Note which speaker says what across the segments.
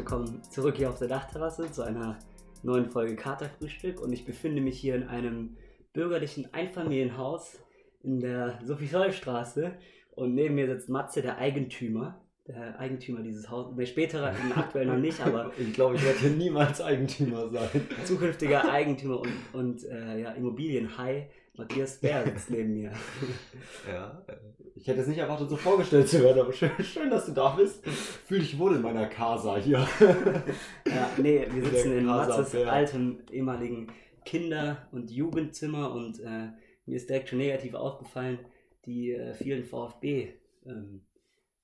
Speaker 1: willkommen zurück hier auf der Dachterrasse zu einer neuen Folge Katerfrühstück. Und ich befinde mich hier in einem bürgerlichen Einfamilienhaus in der Sophie-Scholl-Straße. Und neben mir sitzt Matze, der Eigentümer. Der Eigentümer dieses Hauses. Nee, später, aktuell noch nicht, aber
Speaker 2: Ich glaube, ich werde hier niemals Eigentümer sein.
Speaker 1: zukünftiger Eigentümer und, und äh, ja, Immobilienhai. Matthias Bär sitzt neben mir.
Speaker 2: Ja, äh, ich hätte es nicht erwartet, so vorgestellt zu werden, aber schön, schön dass du da bist. Fühl dich wohl in meiner Casa hier.
Speaker 1: Ja, nee, wir sitzen
Speaker 2: Der
Speaker 1: in Matzes altem ehemaligen Kinder- und Jugendzimmer und äh, mir ist direkt schon negativ aufgefallen, die äh, vielen VfB ähm,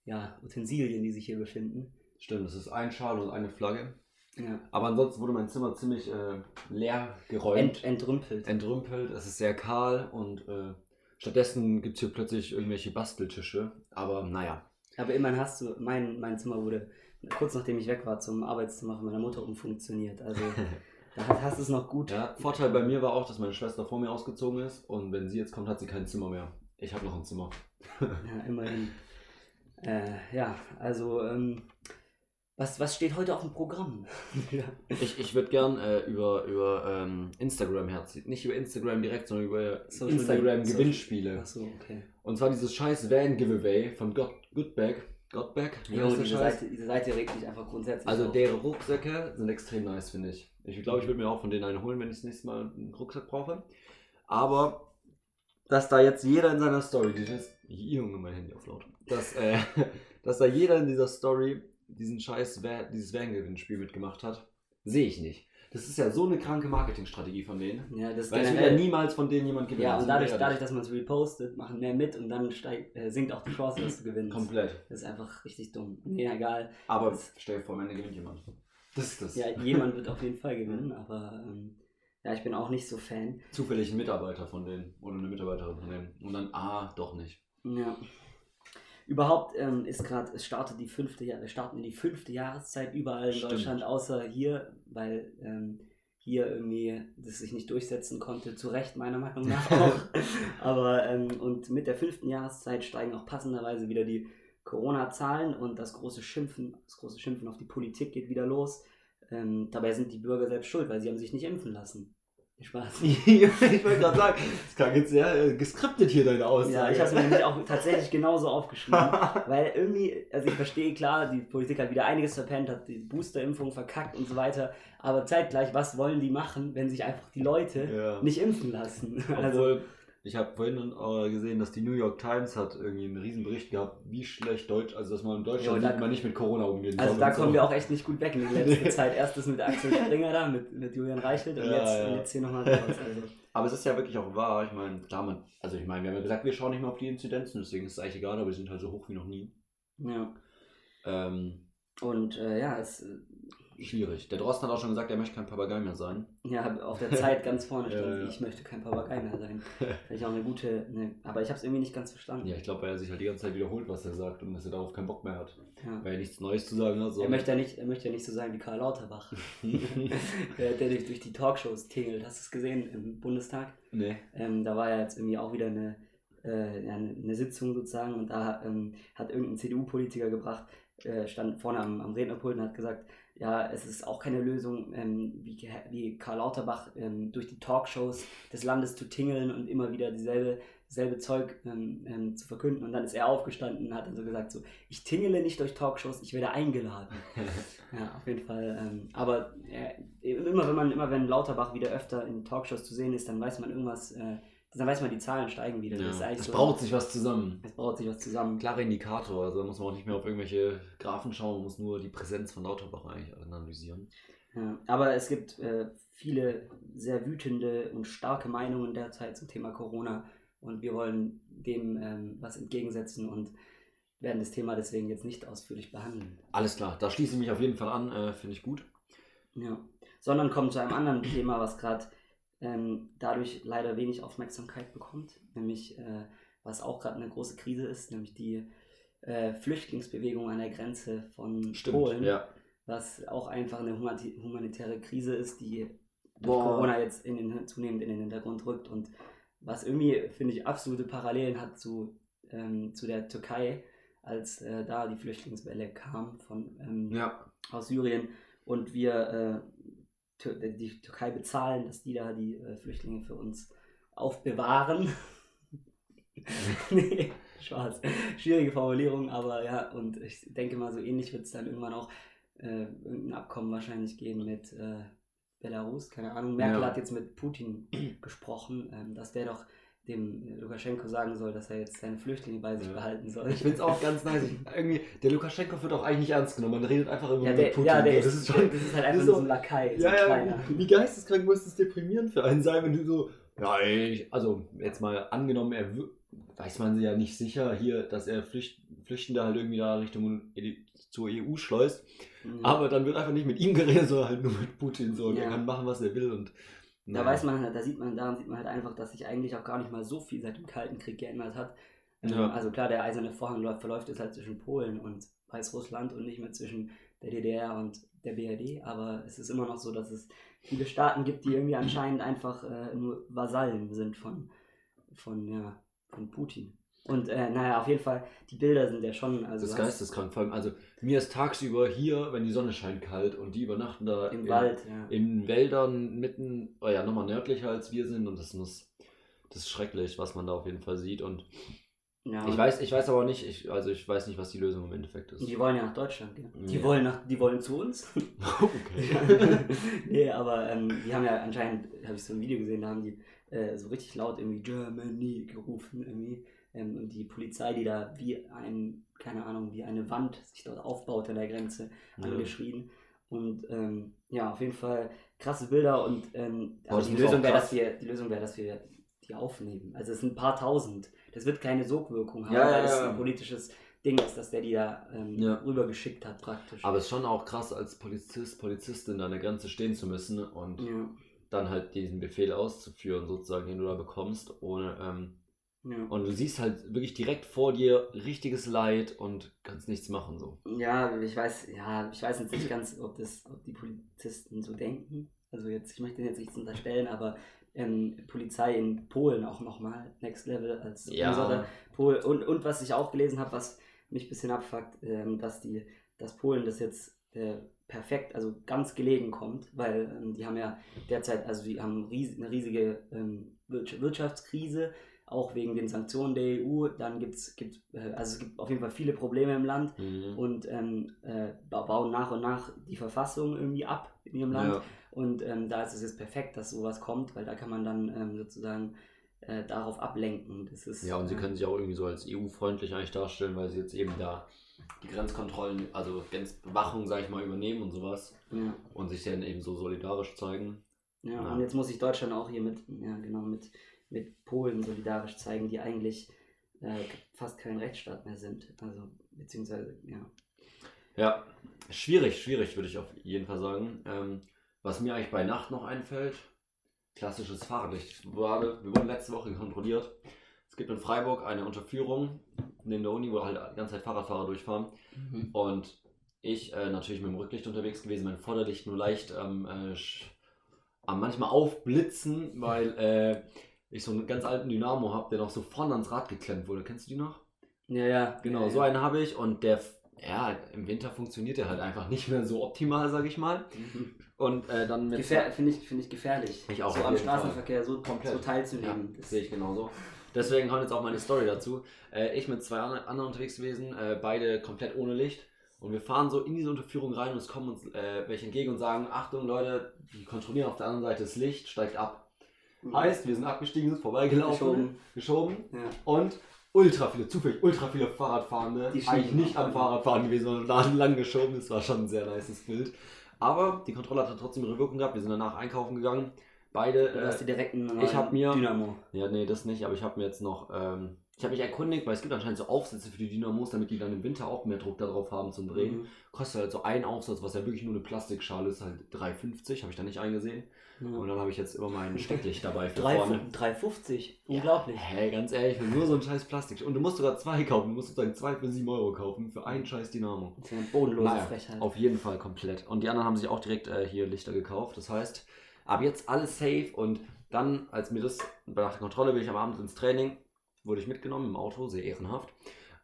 Speaker 1: ja, Utensilien, die sich hier befinden.
Speaker 2: Stimmt, es ist ein Schal und eine Flagge.
Speaker 1: Ja.
Speaker 2: Aber ansonsten wurde mein Zimmer ziemlich äh, leer geräumt,
Speaker 1: Ent, entrümpelt.
Speaker 2: entrümpelt. Es ist sehr kahl und äh, stattdessen gibt es hier plötzlich irgendwelche Basteltische. Aber naja,
Speaker 1: Aber immerhin hast du, mein, mein Zimmer wurde kurz nachdem ich weg war zum Arbeitszimmer von meiner Mutter umfunktioniert. Also da hast- du es noch gut.
Speaker 2: Ja, Vorteil bei mir war auch, dass meine Schwester vor mir ausgezogen ist und wenn sie jetzt kommt, hat sie kein Zimmer mehr. Ich habe noch ein Zimmer.
Speaker 1: Ja, immerhin. Äh, ja, also ähm, was, was steht heute auf dem Programm?
Speaker 2: Ich, ich würde gern äh, über, über ähm, Instagram herziehen. Nicht über Instagram direkt, sondern über
Speaker 1: Social
Speaker 2: Instagram. Gewinnspiele.
Speaker 1: Achso, okay.
Speaker 2: Und zwar dieses scheiß Van Giveaway von God, Goodback. Wie
Speaker 1: Jo, diese? Seite, diese Seite regt mich einfach grundsätzlich
Speaker 2: Also
Speaker 1: auf.
Speaker 2: deren Rucksäcke sind extrem nice, finde ich. Ich glaube, ich würde mir auch von denen einen holen, wenn ich das nächste Mal einen Rucksack brauche. Aber dass da jetzt jeder in seiner Story, dieses Junge, mein Handy auf laut, dass, äh, dass da jeder in dieser Story diesen scheiß dieses Van-Gewinnspiel mitgemacht hat, sehe ich nicht. Das ist ja so eine kranke Marketingstrategie von denen.
Speaker 1: Ja, das
Speaker 2: Weil es wird ja niemals von denen jemand gewinnen.
Speaker 1: ja, und dadurch, dadurch, dass man es repostet, machen mehr mit und dann steigt, äh, sinkt auch die Chance, dass du gewinnst.
Speaker 2: Komplett.
Speaker 1: Das ist einfach richtig dumm. Nee, egal.
Speaker 2: Aber
Speaker 1: Das-
Speaker 2: stell dir vor, am Ende gewinnt jemand. Das ist das.
Speaker 1: Ja, jemand wird auf jeden Fall gewinnen, aber ähm, ja, ich bin auch nicht so Fan.
Speaker 2: Zufällig ein Mitarbeiter von denen oder eine Mitarbeiterin von denen. Und dann, ah, doch nicht.
Speaker 1: Ja. Überhaupt ähm, ist gerade, es startet die fünfte wir starten die fünfte Jahreszeit überall in
Speaker 2: Stimmt.
Speaker 1: Deutschland, außer hier, weil ähm, hier irgendwie das sich nicht durchsetzen konnte, zu Recht meiner Meinung nach auch. Aber ähm, und mit der fünften Jahreszeit steigen auch passenderweise wieder die Corona-Zahlen und das große Schimpfen, das große Schimpfen auf die Politik geht wieder los. Ähm, dabei sind die Bürger selbst schuld, weil sie haben sich nicht impfen lassen. Spaß.
Speaker 2: ich wollte gerade sagen, das klang jetzt sehr äh, geskriptet hier deine Aussage.
Speaker 1: Ja, ich habe es mir nämlich auch tatsächlich genauso aufgeschrieben. Weil irgendwie, also ich verstehe klar, die Politik hat wieder einiges verpennt, hat die Boosterimpfung verkackt und so weiter. Aber zeitgleich, was wollen die machen, wenn sich einfach die Leute
Speaker 2: ja.
Speaker 1: nicht impfen lassen? Also,
Speaker 2: Obwohl, ich habe vorhin äh, gesehen, dass die New York Times hat irgendwie einen riesen Bericht gehabt, wie schlecht Deutsch, also dass man in Deutschland
Speaker 1: Ja, da-
Speaker 2: nicht, man nicht mit Corona umgehen
Speaker 1: also
Speaker 2: soll
Speaker 1: da kommen
Speaker 2: so.
Speaker 1: wir auch echt nicht gut weg in der letzten Zeit. Erst das mit Axel Springer da, mit, mit Julian Reichelt und,
Speaker 2: Ja,
Speaker 1: jetzt,
Speaker 2: ja.
Speaker 1: und jetzt hier nochmal raus. Also,
Speaker 2: Aber es ist ja wirklich auch wahr. Ich meine, klar, man, also ich meine, wir haben ja gesagt, wir schauen nicht mehr auf die Inzidenzen, deswegen ist es eigentlich egal, aber die sind halt so hoch wie noch nie.
Speaker 1: ja.
Speaker 2: Ähm,
Speaker 1: Und äh, ja, es
Speaker 2: schwierig. Der Drosten hat auch schon gesagt, er möchte kein Papagei mehr sein.
Speaker 1: ja, auf der Zeit ganz vorne stand,
Speaker 2: Ja,
Speaker 1: ich möchte kein Papagei mehr sein. Vielleicht auch eine gute, ne, aber ich habe es irgendwie nicht ganz verstanden.
Speaker 2: Ja, ich glaube, weil er sich halt die ganze Zeit wiederholt, was er sagt und dass er darauf keinen Bock mehr hat.
Speaker 1: Ja.
Speaker 2: Weil er nichts Neues zu sagen hat. So.
Speaker 1: Er möchte, ja nicht, er möchte ja nicht so sein wie Karl Lauterbach, der, der durch, durch die Talkshows tingelt. Hast du es gesehen im Bundestag?
Speaker 2: nee.
Speaker 1: Ähm, da war ja jetzt irgendwie auch wieder eine, äh, eine Sitzung sozusagen und da ähm, hat irgendein CDU-Politiker gebracht, äh, stand vorne am, am Rednerpult und hat gesagt, ja, es ist auch keine Lösung, ähm, wie, wie Karl Lauterbach ähm, durch die Talkshows des Landes zu tingeln und immer wieder dieselbe, dasselbe Zeug ähm, ähm, zu verkünden. Und dann ist er aufgestanden und hat dann so gesagt, so, ich tingele nicht durch Talkshows, ich werde eingeladen. Ja, auf jeden Fall. Ähm, aber äh, immer wenn man, immer wenn Lauterbach wieder öfter in Talkshows zu sehen ist, dann weiß man irgendwas, äh, dann weiß man, die Zahlen steigen wieder. Das ist
Speaker 2: Ja.
Speaker 1: eigentlich
Speaker 2: Es
Speaker 1: so,
Speaker 2: braut sich was zusammen.
Speaker 1: es braut sich was zusammen.
Speaker 2: Klarer Indikator, also da muss man auch nicht mehr auf irgendwelche Graphen schauen, man muss nur die Präsenz von Lauterbach eigentlich analysieren.
Speaker 1: Ja, aber es gibt äh, viele sehr wütende und starke Meinungen derzeit zum Thema Corona und wir wollen dem ähm, was entgegensetzen und werden das Thema deswegen jetzt nicht ausführlich behandeln.
Speaker 2: Alles klar, da schließe ich mich auf jeden Fall an, äh, finde ich gut.
Speaker 1: Ja. Sondern kommen zu einem anderen Thema, was gerade ähm, dadurch leider wenig Aufmerksamkeit bekommt, nämlich äh, was auch gerade eine große Krise ist, nämlich die äh, Flüchtlingsbewegung an der Grenze von
Speaker 2: Stimmt,
Speaker 1: Polen,
Speaker 2: ja.
Speaker 1: was auch einfach eine humani- humanitäre Krise ist, die durch
Speaker 2: Boah.
Speaker 1: Corona jetzt in den, zunehmend in den Hintergrund rückt und was irgendwie, finde ich, absolute Parallelen hat zu, ähm, zu der Türkei, als äh, da die Flüchtlingswelle kam von, ähm,
Speaker 2: Ja.
Speaker 1: aus Syrien und wir äh, die Türkei bezahlen, dass die da die äh, Flüchtlinge für uns aufbewahren. nee, Spaß. Schwierige Formulierung, aber ja, und ich denke mal, so ähnlich wird es dann irgendwann auch äh, irgendein Abkommen wahrscheinlich geben mit äh, Belarus, keine Ahnung. Merkel
Speaker 2: Ja.
Speaker 1: hat jetzt mit Putin gesprochen, ähm, dass der doch dem Lukaschenko sagen soll, dass er jetzt seine Flüchtlinge bei sich
Speaker 2: Ja.
Speaker 1: behalten soll.
Speaker 2: Ich finde es auch ganz nice. Ich, irgendwie, der Lukaschenko wird auch eigentlich nicht ernst genommen. Man redet einfach immer
Speaker 1: ja,
Speaker 2: mit
Speaker 1: der,
Speaker 2: Putin.
Speaker 1: ja, der
Speaker 2: das
Speaker 1: ist,
Speaker 2: schon.
Speaker 1: das ist halt einfach
Speaker 2: ist so-
Speaker 1: ein Lakai, so
Speaker 2: Ja,
Speaker 1: ein
Speaker 2: ja,
Speaker 1: kleiner.
Speaker 2: wie, wie geisteskrank muss das deprimierend für einen sein, wenn du so. Ja, ich, also jetzt mal angenommen, er weiß man ja nicht sicher hier, dass er Flücht, Flüchtende halt irgendwie da Richtung E- zur EU schleust.
Speaker 1: Mhm.
Speaker 2: Aber dann wird einfach nicht mit ihm geredet, sondern halt nur mit Putin so.
Speaker 1: Ja.
Speaker 2: er kann machen, was er will. Und
Speaker 1: Da weiß man halt, da sieht man, daran sieht man halt einfach, dass sich eigentlich auch gar nicht mal so viel seit dem Kalten Krieg geändert hat. Ähm,
Speaker 2: Ja.
Speaker 1: Also klar, der eiserne Vorhang läuft, verläuft jetzt halt zwischen Polen und Weißrussland und nicht mehr zwischen der DDR und der BRD, aber es ist immer noch so, dass es viele Staaten gibt, die irgendwie anscheinend einfach äh, nur Vasallen sind von, von, ja, von Putin. Und äh, naja, auf jeden Fall, die Bilder sind ja schon, also
Speaker 2: das ist geisteskrank. Vor allem, also mir ist tagsüber hier, wenn die Sonne scheint, kalt und die übernachten da
Speaker 1: im
Speaker 2: in-
Speaker 1: Wald, ja.
Speaker 2: in Wäldern mitten, oh ja, nochmal nördlicher als wir sind und das muss, das ist schrecklich, was man da auf jeden Fall sieht und
Speaker 1: ja.
Speaker 2: ich weiß, ich weiß aber nicht, ich, also ich weiß nicht, was die Lösung im Endeffekt ist.
Speaker 1: Die wollen ja nach Deutschland, gell? Die
Speaker 2: Ja.
Speaker 1: wollen nach, die wollen zu uns.
Speaker 2: okay.
Speaker 1: nee, aber ähm, die haben ja anscheinend, habe ich so ein Video gesehen, da haben die äh, so richtig laut irgendwie Germany gerufen irgendwie. Ähm, und die Polizei, die da wie ein, keine Ahnung, wie eine Wand sich dort aufbaut an der Grenze,
Speaker 2: Ja.
Speaker 1: angeschrien. Und ähm, ja, auf jeden Fall krasse Bilder und ähm,
Speaker 2: Boah,
Speaker 1: die Lösung wäre, dass wir, die Lösung wäre, dass wir die aufnehmen. Also es sind ein paar tausend. Das wird keine Sogwirkung haben,
Speaker 2: Ja, ja,
Speaker 1: weil es
Speaker 2: ja.
Speaker 1: ein politisches Ding ist, dass der die da ähm,
Speaker 2: Ja.
Speaker 1: rübergeschickt hat praktisch.
Speaker 2: Aber es ist schon auch krass, als Polizist, Polizistin an der Grenze stehen zu müssen und
Speaker 1: ja.
Speaker 2: dann halt diesen Befehl auszuführen, sozusagen, den du da bekommst, ohne, ähm,
Speaker 1: Ja.
Speaker 2: und du siehst halt wirklich direkt vor dir richtiges Leid und kannst nichts machen, so.
Speaker 1: Ja, ich weiß, ja, ich weiß jetzt nicht ganz, ob das, ob die Polizisten so denken. Also jetzt, ich möchte jetzt nichts unterstellen, aber ähm, Polizei in Polen auch nochmal Next Level als
Speaker 2: Ja.
Speaker 1: unsere Pol und, und was ich auch gelesen habe, was mich ein bisschen abfuckt, ähm, dass die, dass Polen das jetzt äh, perfekt, also ganz gelegen kommt, weil ähm, die haben ja derzeit, also die haben ries eine riesige ähm, Wir- Wirtschaftskrise, auch wegen den Sanktionen der EU. Dann gibt es, gibt, äh, also es gibt auf jeden Fall viele Probleme im Land
Speaker 2: Mhm.
Speaker 1: und ähm, äh, ba- bauen nach und nach die Verfassung irgendwie ab in ihrem Land.
Speaker 2: Ja.
Speaker 1: Und ähm, da ist es jetzt perfekt, dass sowas kommt, weil da kann man dann ähm, sozusagen äh, darauf ablenken. Das ist,
Speaker 2: Ja, und sie
Speaker 1: äh,
Speaker 2: können sich auch irgendwie so als EU-freundlich eigentlich darstellen, weil sie jetzt eben da die Grenzkontrollen, also Grenzbewachung, sag ich mal, übernehmen und sowas
Speaker 1: Ja,
Speaker 2: und sich dann eben so solidarisch zeigen.
Speaker 1: ja,
Speaker 2: Ja.
Speaker 1: und jetzt muss sich Deutschland auch hier mit, ja, genau, mit, mit Polen solidarisch zeigen, die eigentlich äh, fast kein Rechtsstaat mehr sind. Also, beziehungsweise, ja.
Speaker 2: Ja, schwierig, schwierig, würde ich auf jeden Fall sagen. Ähm, was mir eigentlich bei Nacht noch einfällt, klassisches Fahrradlicht. Wir wurden letzte Woche kontrolliert. Es gibt in Freiburg eine Unterführung neben der Uni, wo halt die ganze Zeit Fahrradfahrer durchfahren. Und ich äh, natürlich mit dem Rücklicht unterwegs gewesen, mein Vorderlicht nur leicht ähm, äh, am manchmal aufblitzen, weil äh, ich so einen ganz alten Dynamo habe, der noch so vorne ans Rad geklemmt wurde. Kennst du die noch?
Speaker 1: Ja, ja.
Speaker 2: Genau,
Speaker 1: ja,
Speaker 2: so
Speaker 1: ja.
Speaker 2: einen habe ich und der, ja, im Winter funktioniert der halt einfach nicht mehr so optimal, sage ich mal.
Speaker 1: Mhm.
Speaker 2: Und äh, dann mit.
Speaker 1: Finde ich, find ich gefährlich.
Speaker 2: Ich auch,
Speaker 1: So am Straßenverkehr so,
Speaker 2: Komplett.
Speaker 1: so
Speaker 2: Ja,
Speaker 1: teilzunehmen.
Speaker 2: das sehe ich genauso. Deswegen kommt jetzt auch meine Story dazu. Äh, ich mit zwei anderen unterwegs gewesen, äh, beide komplett ohne Licht. Und wir fahren so in diese Unterführung rein und es kommen uns äh, welche entgegen und sagen: Achtung, Leute, die kontrollieren auf der anderen Seite das Licht, steigt ab. Heißt, wir sind abgestiegen, sind vorbeigelaufen,
Speaker 1: Geschoben.
Speaker 2: geschoben
Speaker 1: Ja.
Speaker 2: und ultra viele, zufällig ultra viele Fahrradfahrende,
Speaker 1: Die
Speaker 2: eigentlich nicht am Fahrradfahren gewesen, sondern da lang geschoben. Das war schon ein sehr nices Bild. Aber die Kontrolle hat trotzdem ihre Wirkung gehabt. Wir sind danach einkaufen gegangen beide.
Speaker 1: Du hast
Speaker 2: Äh,
Speaker 1: die direkten
Speaker 2: ich hab mir-
Speaker 1: Dynamo.
Speaker 2: ja, nee, das nicht, aber ich habe mir jetzt noch. Ähm, ich habe mich erkundigt, weil es gibt anscheinend so Aufsätze für die Dynamos, damit die dann im Winter auch mehr Druck darauf haben zum Drehen.
Speaker 1: Mhm.
Speaker 2: Kostet halt so ein Aufsatz, was ja wirklich nur eine Plastikschale ist, halt 3,50, habe ich da nicht eingesehen. Und
Speaker 1: Ja.
Speaker 2: dann habe ich jetzt immer mein Stecklicht dabei für
Speaker 1: Drei-
Speaker 2: vorne.
Speaker 1: 3,50. Unglaublich.
Speaker 2: Hey, ganz ehrlich, für nur so ein scheiß Plastik. Und du musst sogar zwei kaufen. Du musst sozusagen zwei für 7 Euro kaufen für einen scheiß Dynamo.
Speaker 1: Das ist ja eine bodenlose
Speaker 2: Naja,
Speaker 1: Frechheit.
Speaker 2: Auf jeden Fall komplett. Und die anderen haben sich auch direkt äh, hier Lichter gekauft. Das heißt, ab jetzt alles safe. Und dann, als mir das nach der Kontrolle bin ich am Abend ins Training, wurde ich mitgenommen im Auto, sehr ehrenhaft.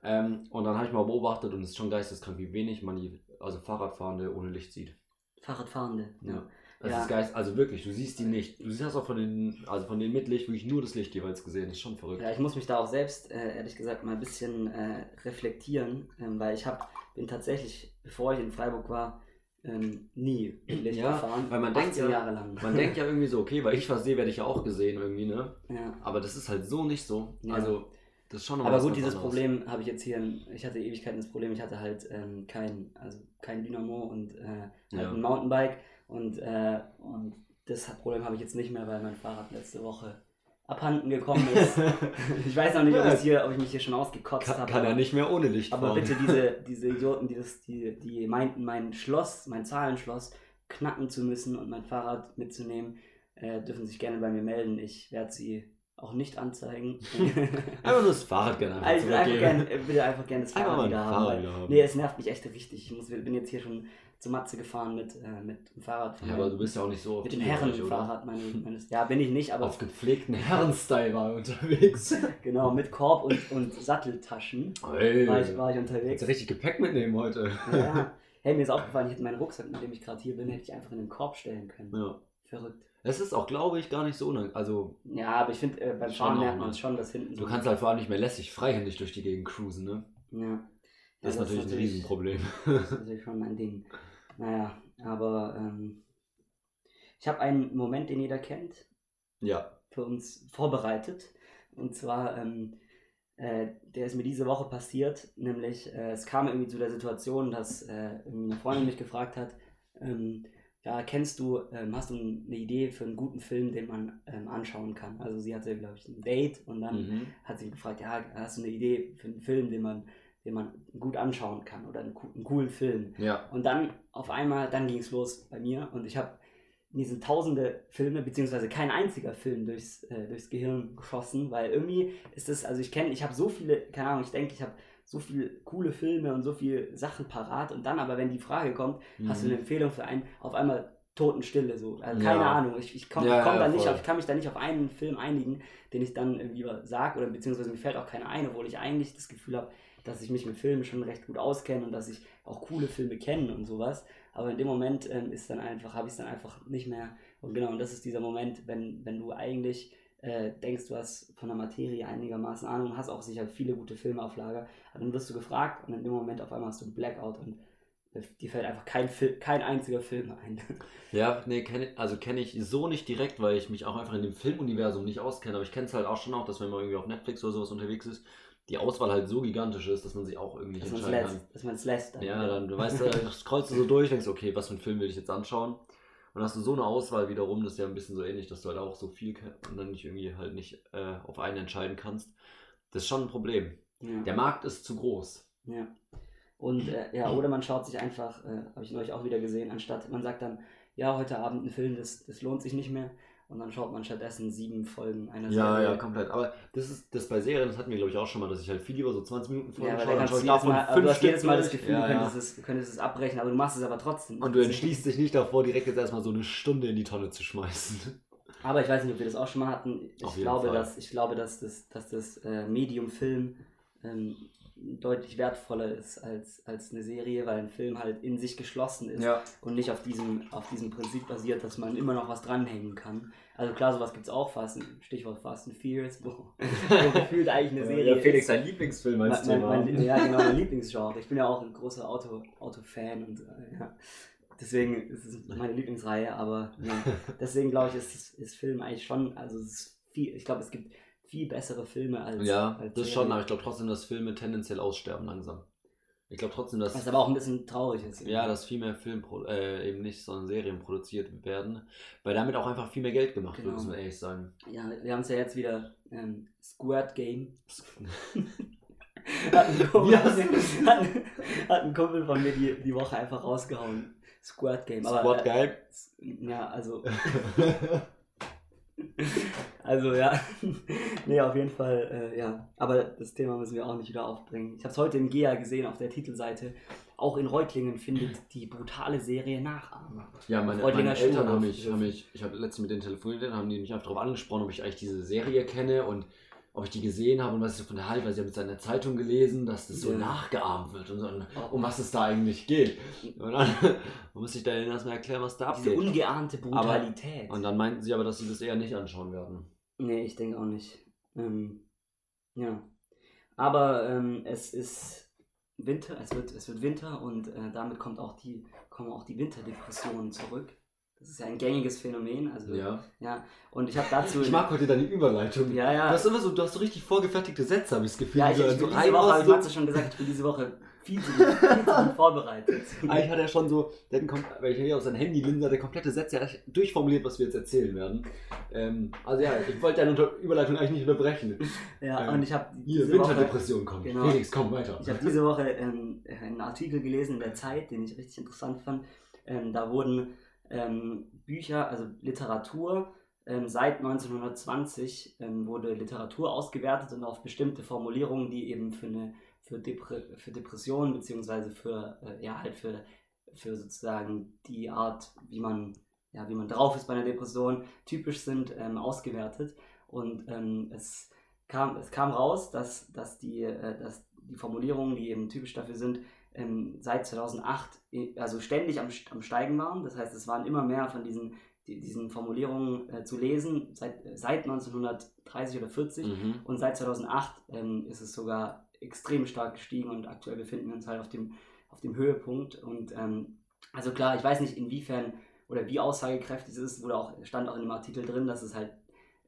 Speaker 2: Ähm, und dann habe ich mal beobachtet und es ist schon geisteskrank, wie wenig man die, also Fahrradfahrende ohne Licht sieht.
Speaker 1: Fahrradfahrende.
Speaker 2: Ja. Das
Speaker 1: Ja.
Speaker 2: ist geist, also wirklich, du siehst die nicht. Du siehst auch von den, also von den mit Licht wirklich nur das Licht jeweils gesehen. Das ist schon verrückt.
Speaker 1: Ja, ich muss mich da auch selbst, äh, ehrlich gesagt, mal ein bisschen äh, reflektieren, ähm, weil ich hab, bin tatsächlich, bevor ich in Freiburg war, ähm, nie mit Licht
Speaker 2: Ja,
Speaker 1: gefahren.
Speaker 2: weil man denkt
Speaker 1: 18
Speaker 2: ja-
Speaker 1: Jahre lang.
Speaker 2: Man denkt ja irgendwie so, okay, weil ich was sehe, werde ich ja auch gesehen irgendwie, ne?
Speaker 1: ja.
Speaker 2: Aber das ist halt so nicht so.
Speaker 1: Ja.
Speaker 2: Also, das ist schon noch
Speaker 1: Aber gut, dieses
Speaker 2: anderes.
Speaker 1: Problem habe ich jetzt hier, ich hatte Ewigkeiten das Problem, ich hatte halt ähm, kein, also kein Dynamo und äh, halt
Speaker 2: Ja.
Speaker 1: ein Mountainbike und, äh, und das Problem habe ich jetzt nicht mehr, weil mein Fahrrad letzte Woche abhanden gekommen ist. ich weiß noch nicht, ob, ich hier, ob ich mich hier schon ausgekotzt
Speaker 2: Kann,
Speaker 1: habe.
Speaker 2: kann er
Speaker 1: aber-
Speaker 2: nicht mehr ohne Licht
Speaker 1: Aber bitte diese, diese Idioten, die, das, die, die meinten, mein Schloss, mein Zahlenschloss knacken zu müssen und mein Fahrrad mitzunehmen, äh, dürfen sich gerne bei mir melden. Ich werde sie auch nicht anzeigen.
Speaker 2: Einfach nur das Fahrrad gerne
Speaker 1: also ich einfach gerne, will einfach gerne das Fahrrad wieder haben.
Speaker 2: Fahrrad wieder haben.
Speaker 1: Nee, es nervt mich echt richtig. Ich muss, bin jetzt hier schon zur Matze gefahren mit, äh, mit dem Fahrrad.
Speaker 2: Ja, aber du bist ja auch nicht so auf
Speaker 1: mit dem? Herrenfahrrad meines, meines. Ja, bin ich nicht, aber
Speaker 2: Auf gepflegten Herrenstyle war er unterwegs.
Speaker 1: genau, mit Korb und, und Satteltaschen
Speaker 2: Hey,
Speaker 1: war ich, war ich unterwegs.
Speaker 2: du richtig Gepäck mitnehmen heute.
Speaker 1: Ja. Hey, mir ist aufgefallen, ich hätte meinen Rucksack, mit dem ich gerade hier bin, hätte ich einfach in den Korb stellen können.
Speaker 2: Ja.
Speaker 1: Verrückt.
Speaker 2: Es ist auch, glaube ich, gar nicht so Also,
Speaker 1: Ja, aber ich finde, äh, beim Fahren merkt man
Speaker 2: mal.
Speaker 1: es schon, dass hinten
Speaker 2: du kannst halt vor allem nicht mehr lässig freihändig durch die Gegend cruisen, ne?
Speaker 1: Ja.
Speaker 2: Das
Speaker 1: Ja,
Speaker 2: ist natürlich ein Riesenproblem.
Speaker 1: Das ist natürlich schon ein Ding. Naja, aber ähm, ich habe einen Moment, den jeder kennt,
Speaker 2: Ja.
Speaker 1: für uns vorbereitet. Und zwar, ähm, äh, der ist mir diese Woche passiert, nämlich äh, es kam irgendwie zu der Situation, dass äh, eine Freundin mich gefragt hat, ähm, ja, kennst du, ähm, hast du eine Idee für einen guten Film, den man ähm, anschauen kann? Also sie hatte, glaube ich, ein Date und dann
Speaker 2: Mhm.
Speaker 1: hat sie gefragt, ja, hast du eine Idee für einen Film, den man, den man gut anschauen kann oder einen, einen coolen Film?
Speaker 2: Ja.
Speaker 1: Und dann auf einmal, dann ging es los bei mir und ich habe mir sind tausende Filme, beziehungsweise kein einziger Film durchs, äh, durchs Gehirn geschossen, weil irgendwie ist es, also ich kenne, ich habe so viele, keine Ahnung, ich denke, ich habe so viele coole Filme und so viele Sachen parat und dann aber, wenn die Frage kommt, hast du eine
Speaker 2: Mhm.
Speaker 1: Empfehlung für einen, auf einmal Totenstille so, also keine
Speaker 2: Ja.
Speaker 1: Ahnung, ich, ich komme
Speaker 2: Ja,
Speaker 1: komm
Speaker 2: ja,
Speaker 1: da nicht auf, ich kann mich da nicht auf einen Film einigen, den ich dann irgendwie sage oder beziehungsweise mir fällt auch keiner ein, obwohl ich eigentlich das Gefühl habe, dass ich mich mit Filmen schon recht gut auskenne und dass ich auch coole Filme kenne und sowas. Aber in dem Moment ähm, ist dann einfach, habe ich es dann einfach nicht mehr. Und genau, und das ist dieser Moment, wenn, wenn du eigentlich äh, denkst, du hast von der Materie einigermaßen Ahnung, hast auch sicher viele gute Filme auf Lager, aber dann wirst du gefragt und in dem Moment auf einmal hast du einen Blackout und äh, dir fällt einfach kein, Fil kein einziger Film ein.
Speaker 2: Ja, nee, kenn, also kenne ich so nicht direkt, weil ich mich auch einfach in dem Filmuniversum nicht auskenne. Aber ich kenne es halt auch schon auch, dass wenn man irgendwie auf Netflix oder sowas unterwegs ist, die Auswahl halt so gigantisch ist, dass man sich auch irgendwie
Speaker 1: dass man es
Speaker 2: entscheiden kann.
Speaker 1: lässt. Dass man es lässt. dann.
Speaker 2: Ja, dann du weißt du, scrollst du so durch, denkst, okay, was für einen Film will ich jetzt anschauen? Und dann hast du so eine Auswahl wiederum, das ist ja ein bisschen so ähnlich, dass du halt auch so viel und dann nicht irgendwie halt nicht äh, auf einen entscheiden kannst. Das ist schon ein Problem.
Speaker 1: Ja.
Speaker 2: Der Markt ist zu groß.
Speaker 1: Ja. Und äh, ja, oder man schaut sich einfach, äh, habe ich neulich auch wieder gesehen, anstatt man sagt dann, ja, heute Abend ein Film, das, das lohnt sich nicht mehr. Und dann schaut man stattdessen sieben Folgen einer
Speaker 2: Ja,
Speaker 1: Serie.
Speaker 2: ja, komplett. Aber das ist das bei Serien, das hatten wir glaube ich auch schon mal, dass ich halt viel lieber so 20 Minuten Folgen
Speaker 1: Ja,
Speaker 2: schaue,
Speaker 1: dann
Speaker 2: schaue davon
Speaker 1: Mal, aber du
Speaker 2: fünf
Speaker 1: hast jedes Mal das. Gefühl,
Speaker 2: Ja,
Speaker 1: du
Speaker 2: ja.
Speaker 1: könntest, es, du könntest es abbrechen, aber du machst es aber trotzdem.
Speaker 2: Und du entschließt dich nicht davor, direkt jetzt erstmal so eine Stunde in die Tonne zu schmeißen.
Speaker 1: Aber ich weiß nicht, ob wir das auch schon mal hatten. Ich glaube,
Speaker 2: Fall.
Speaker 1: dass, ich glaube, dass das, dass das äh, Medium Film ähm, deutlich wertvoller ist als, als eine Serie, weil ein Film halt in sich geschlossen ist
Speaker 2: Ja.
Speaker 1: und nicht auf diesem, auf diesem Prinzip basiert, dass man immer noch was dranhängen kann. Also klar, sowas gibt es auch, Fast, Stichwort Fast and Furious, wo, wo gefühlt eigentlich eine Serie ist.
Speaker 2: sein Lieblingsfilm
Speaker 1: Mein, mein, mein, ja, genau, mein Lieblingsgenre. Ich bin ja auch ein großer Auto, Auto-Fan und äh, ja. Deswegen ist es meine Lieblingsreihe, aber ja. deswegen glaube ich, ist, ist Film eigentlich schon, also es ist viel, ich glaube, es gibt viel bessere Filme als.
Speaker 2: Ja,
Speaker 1: als
Speaker 2: das schon, aber ich glaube trotzdem, dass Filme tendenziell aussterben langsam. Ich glaube trotzdem, dass.
Speaker 1: Was aber auch ein bisschen traurig ist.
Speaker 2: Ja, dass viel mehr Film äh, eben nicht, sondern Serien produziert werden, weil damit auch einfach viel mehr Geld gemacht
Speaker 1: Genau.
Speaker 2: wird, muss man ehrlich sagen.
Speaker 1: Ja, wir haben es ja jetzt wieder ähm, Squirt Game. hat, ein Kumpel,
Speaker 2: Wie hast
Speaker 1: hat, hat ein Kumpel von mir die, die Woche einfach rausgehauen. Squirt Game. Aber,
Speaker 2: Squad
Speaker 1: äh,
Speaker 2: geil.
Speaker 1: Ja, also. Also ja, nee, auf jeden Fall, äh, ja. Aber das Thema müssen wir auch nicht wieder aufbringen. Ich habe es heute in GEA gesehen auf der Titelseite. Auch in Reutlingen findet die brutale Serie Nachahmer.
Speaker 2: Ja, meine, meine Eltern haben mich, haben mich, ich habe letztens mit denen telefoniert, haben die mich einfach darauf angesprochen, ob ich eigentlich diese Serie kenne und ob ich die gesehen habe und was ich von der halte, weil sie haben jetzt in der Zeitung gelesen, dass das so
Speaker 1: Ja.
Speaker 2: nachgeahmt wird und so, und
Speaker 1: Oh.
Speaker 2: um was es da eigentlich geht. Und dann muss ich denen erstmal erklären, was da
Speaker 1: Diese
Speaker 2: abgeht.
Speaker 1: ungeahnte Brutalität.
Speaker 2: Und dann meinten sie aber, dass sie das eher nicht anschauen werden.
Speaker 1: Nee, ich denke auch nicht. Ähm, ja. Aber ähm, es ist Winter, es wird, es wird Winter und äh, damit kommt auch die, kommen auch die Winterdepressionen zurück. Das ist ja ein gängiges Phänomen. Also,
Speaker 2: Ja.
Speaker 1: ja. Und ich habe dazu.
Speaker 2: Ich mag heute deine Überleitung.
Speaker 1: Ja, ja.
Speaker 2: Du hast immer so, du hast so richtig vorgefertigte Sätze, habe ich das Gefühl.
Speaker 1: ja, ich,
Speaker 2: die
Speaker 1: ich
Speaker 2: so
Speaker 1: diese Woche, habe ich Matze schon gesagt, ich bin diese Woche viel zu gut, viel zu gut vorbereitet.
Speaker 2: Eigentlich hat er schon so, der hat, weil ich hier auf sein Handy linse, hat er komplette Sätze durchformuliert, was wir jetzt erzählen werden. Ähm, also ja, ich wollte deine Unter Überleitung eigentlich nicht unterbrechen.
Speaker 1: Ja,
Speaker 2: Ähm,
Speaker 1: und ich habe
Speaker 2: Hier,
Speaker 1: Woche,
Speaker 2: Winterdepression kommt.
Speaker 1: Genau.
Speaker 2: Felix, komm weiter.
Speaker 1: Ich habe diese Woche ähm, einen Artikel gelesen in der Zeit, den ich richtig interessant fand. Ähm, da wurden ähm, Bücher, also Literatur, ähm, seit 1920 ähm, wurde Literatur ausgewertet und auf bestimmte Formulierungen, die eben für eine für, Depre für Depressionen beziehungsweise für äh, ja halt für, für sozusagen die Art, wie man ja wie man drauf ist bei einer Depression, typisch sind, ähm, ausgewertet. Und ähm, es kam, es kam raus, dass, dass, die, äh, dass die Formulierungen, die eben typisch dafür sind, ähm, seit 2008 i- also ständig am, am Steigen waren. Das heißt, es waren immer mehr von diesen, die, diesen Formulierungen äh, zu lesen, seit, äh, seit 1930 oder 40.
Speaker 2: Mhm.
Speaker 1: Und seit 2008 ähm, ist es sogar extrem stark gestiegen und aktuell befinden wir uns halt auf dem, auf dem Höhepunkt. Und ähm, also klar, ich weiß nicht, inwiefern oder wie aussagekräftig es ist, wurde auch, stand auch in dem Artikel drin, dass es halt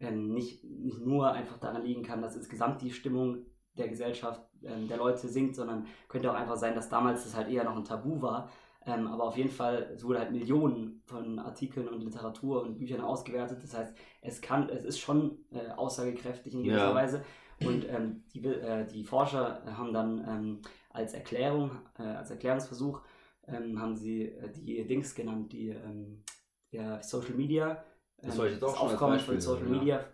Speaker 1: ähm, nicht, nicht nur einfach daran liegen kann, dass insgesamt die Stimmung der Gesellschaft ähm, der Leute sinkt, sondern könnte auch einfach sein, dass damals das halt eher noch ein Tabu war. Ähm, aber auf jeden Fall, es wurde halt Millionen von Artikeln und Literatur und Büchern ausgewertet. Das heißt, es kann, es ist schon äh, aussagekräftig in gewisser
Speaker 2: Ja.
Speaker 1: Weise. Und ähm, die, äh, die Forscher haben dann ähm, als Erklärung, äh, als Erklärungsversuch, ähm, haben sie äh, die Dings genannt, die ähm, der Social Media,
Speaker 2: Das als
Speaker 1: Aufkommen von Social Media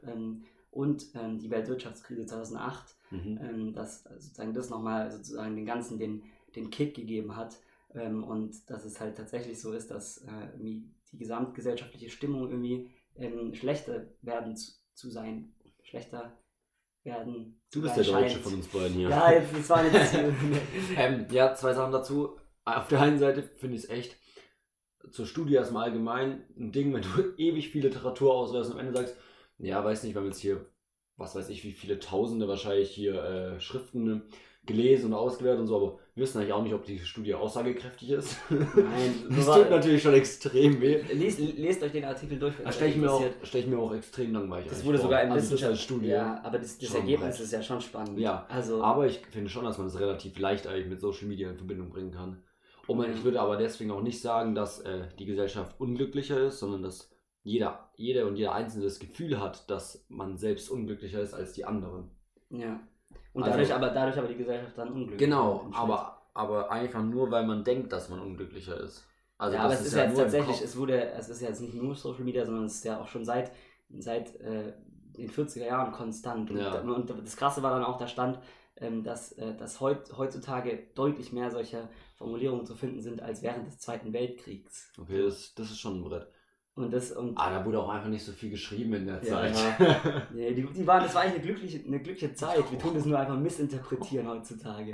Speaker 1: und ähm, die Weltwirtschaftskrise 2008,
Speaker 2: Mhm.
Speaker 1: ähm, dass sozusagen das nochmal sozusagen den ganzen den, den Kick gegeben hat ähm, und dass es halt tatsächlich so ist, dass äh, die gesamtgesellschaftliche Stimmung irgendwie ähm, schlechter werden zu, zu sein, schlechter werden.
Speaker 2: Du bist der Deutsche von uns beiden hier.
Speaker 1: Ja, jetzt, das war jetzt.
Speaker 2: ähm, ja, zwei Sachen dazu. Auf der einen Seite finde ich es echt zur Studie erstmal allgemein ein Ding, wenn du ewig viel Literatur auswählst und am Ende sagst, ja, weiß nicht, wir haben jetzt hier, was weiß ich, wie viele Tausende wahrscheinlich hier äh, Schriften gelesen und ausgewertet und so, aber wir wissen eigentlich auch nicht, ob die Studie aussagekräftig ist.
Speaker 1: Nein,
Speaker 2: das tut natürlich schon extrem weh.
Speaker 1: lest, lest euch den Artikel durch.
Speaker 2: Da stelle ich, mir auch- stell ich mir auch extrem langweilig
Speaker 1: Das wurde
Speaker 2: vor.
Speaker 1: sogar in
Speaker 2: also das
Speaker 1: Wissenschaft.
Speaker 2: als Studie.
Speaker 1: Ja, aber das, das Ergebnis
Speaker 2: breit.
Speaker 1: ist ja schon spannend.
Speaker 2: Ja,
Speaker 1: also,
Speaker 2: Aber ich finde schon, dass man das relativ leicht eigentlich mit Social Media in Verbindung bringen kann. Und man, ich würde aber deswegen auch nicht sagen, dass äh, die Gesellschaft unglücklicher ist, sondern dass jeder, jeder und jeder Einzelne das Gefühl hat, dass man selbst unglücklicher ist als die anderen.
Speaker 1: ja. Und
Speaker 2: Also-
Speaker 1: dadurch, aber, dadurch aber die Gesellschaft dann unglücklich.
Speaker 2: Genau, aber, aber einfach nur, weil man denkt, dass man unglücklicher ist. Also
Speaker 1: ja, aber es ist ja jetzt tatsächlich, es wurde, es ist ja jetzt nicht nur Social Media, sondern es ist ja auch schon seit, seit äh, den 40er Jahren konstant. Und,
Speaker 2: Ja.
Speaker 1: und das Krasse war dann auch, da stand, ähm, dass, äh, dass heut, heutzutage deutlich mehr solcher Formulierungen zu finden sind als während des Zweiten Weltkriegs.
Speaker 2: Okay, das, das ist schon ein Brett.
Speaker 1: Und das, und
Speaker 2: Ah, da wurde auch einfach nicht so viel geschrieben in der
Speaker 1: Ja,
Speaker 2: Zeit.
Speaker 1: Nee, die, die waren, das war eigentlich eine glückliche, eine glückliche Zeit. Wir tun das nur einfach missinterpretieren heutzutage.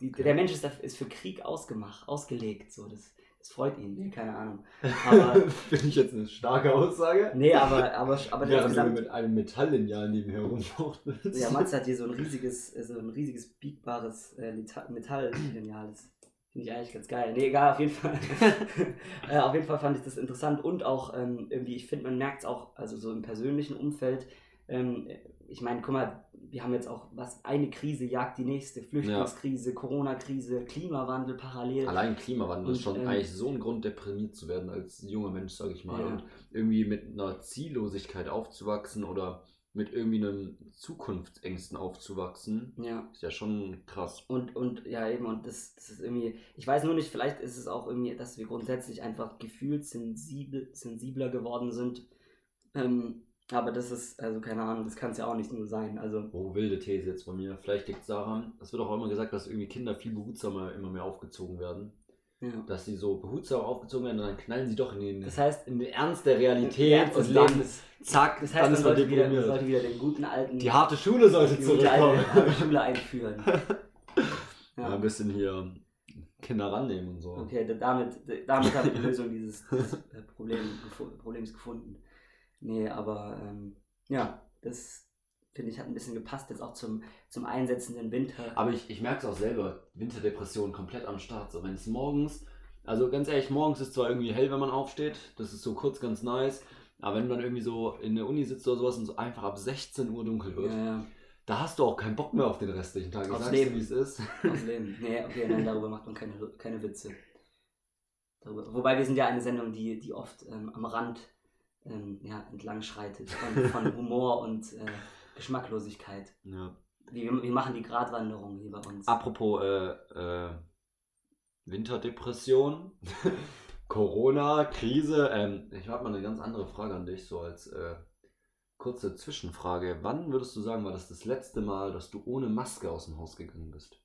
Speaker 1: Die, der Mensch ist, ist für Krieg ausgemacht, ausgelegt. So, das, das freut ihn. Nee, keine Ahnung.
Speaker 2: Finde ich jetzt eine starke Aussage.
Speaker 1: nee, aber, aber, aber
Speaker 2: Ja,
Speaker 1: insgesamt,
Speaker 2: mit einem Metalllineal nebenher rumfuchtelst.
Speaker 1: ja, Mats hat hier so ein riesiges, so ein riesiges biegbares äh, Metalllineal. Das finde ich eigentlich ganz geil. Nee, egal, auf jeden Fall. äh, auf jeden Fall fand ich das interessant und auch ähm, irgendwie, ich finde, man merkt es auch, also so im persönlichen Umfeld. Ähm, ich meine, guck mal, wir haben jetzt auch was, eine Krise jagt die nächste, Flüchtlingskrise, Corona-Krise, Klimawandel parallel.
Speaker 2: Allein Klimawandel ist
Speaker 1: Und,
Speaker 2: schon
Speaker 1: ähm,
Speaker 2: eigentlich so ein Grund, deprimiert zu werden als junger Mensch, sage ich mal.
Speaker 1: Ja.
Speaker 2: Und irgendwie mit einer Ziellosigkeit aufzuwachsen oder mit irgendwie einem Zukunftsängsten aufzuwachsen,
Speaker 1: Ja.
Speaker 2: ist ja schon krass.
Speaker 1: Und, und ja, eben, und das, das ist irgendwie, ich weiß nur nicht, vielleicht ist es auch irgendwie, dass wir grundsätzlich einfach gefühlt sensibel, sensibler geworden sind. Ähm, aber das ist, also keine Ahnung, das kann es ja auch nicht nur sein. Also,
Speaker 2: Oh, wilde These jetzt von mir. Vielleicht liegt es daran, es wird auch immer gesagt, dass irgendwie Kinder viel behutsamer immer mehr aufgezogen werden.
Speaker 1: Ja.
Speaker 2: Dass sie so behutsam aufgezogen werden und dann knallen sie doch in den,
Speaker 1: Das heißt,
Speaker 2: in den Ernst der Realität
Speaker 1: Ernst des
Speaker 2: und dann,
Speaker 1: Lebens.
Speaker 2: zack,
Speaker 1: Das
Speaker 2: dann
Speaker 1: heißt, man
Speaker 2: ist man
Speaker 1: sollte wieder, man sollte wieder den guten alten,
Speaker 2: Die harte Schule sollte
Speaker 1: die
Speaker 2: zurückkommen.
Speaker 1: alte Schule einführen.
Speaker 2: Ja,
Speaker 1: Ja.
Speaker 2: ein bisschen hier Kinder rannehmen und so.
Speaker 1: Okay, da- damit, damit habe ich die Lösung dieses, dieses äh, Problem, Problems gefunden. Nee, aber ähm, ja, das finde ich hat ein bisschen gepasst jetzt auch zum, zum einsetzenden Winter.
Speaker 2: Aber ich, ich merke es auch selber, Winterdepression komplett am Start. So, wenn es morgens, also ganz ehrlich, morgens ist zwar irgendwie hell, wenn man aufsteht, das ist so kurz ganz nice, aber wenn dann irgendwie so in der Uni sitzt oder sowas und so einfach ab 16 Uhr dunkel wird,
Speaker 1: ja, ja,
Speaker 2: da hast du auch keinen Bock mehr auf den restlichen Tag. Ich
Speaker 1: Aufs
Speaker 2: sag's
Speaker 1: Leben.
Speaker 2: wie es ist.
Speaker 1: aufs Leben. Nee, okay, nein, darüber macht man keine, keine Witze. Darüber. Wobei wir sind ja eine Sendung, die, die oft ähm, am Rand ähm, ja, entlang schreitet von, von Humor und äh, Geschmacklosigkeit.
Speaker 2: Ja.
Speaker 1: Wir, wir machen die Gratwanderung hier bei uns.
Speaker 2: Apropos äh, äh, Winterdepression, Corona, Krise. Ähm, ich habe mal eine ganz andere Frage an dich, so als äh, kurze Zwischenfrage. Wann würdest du sagen, war das das letzte Mal, dass du ohne Maske aus dem Haus gegangen bist?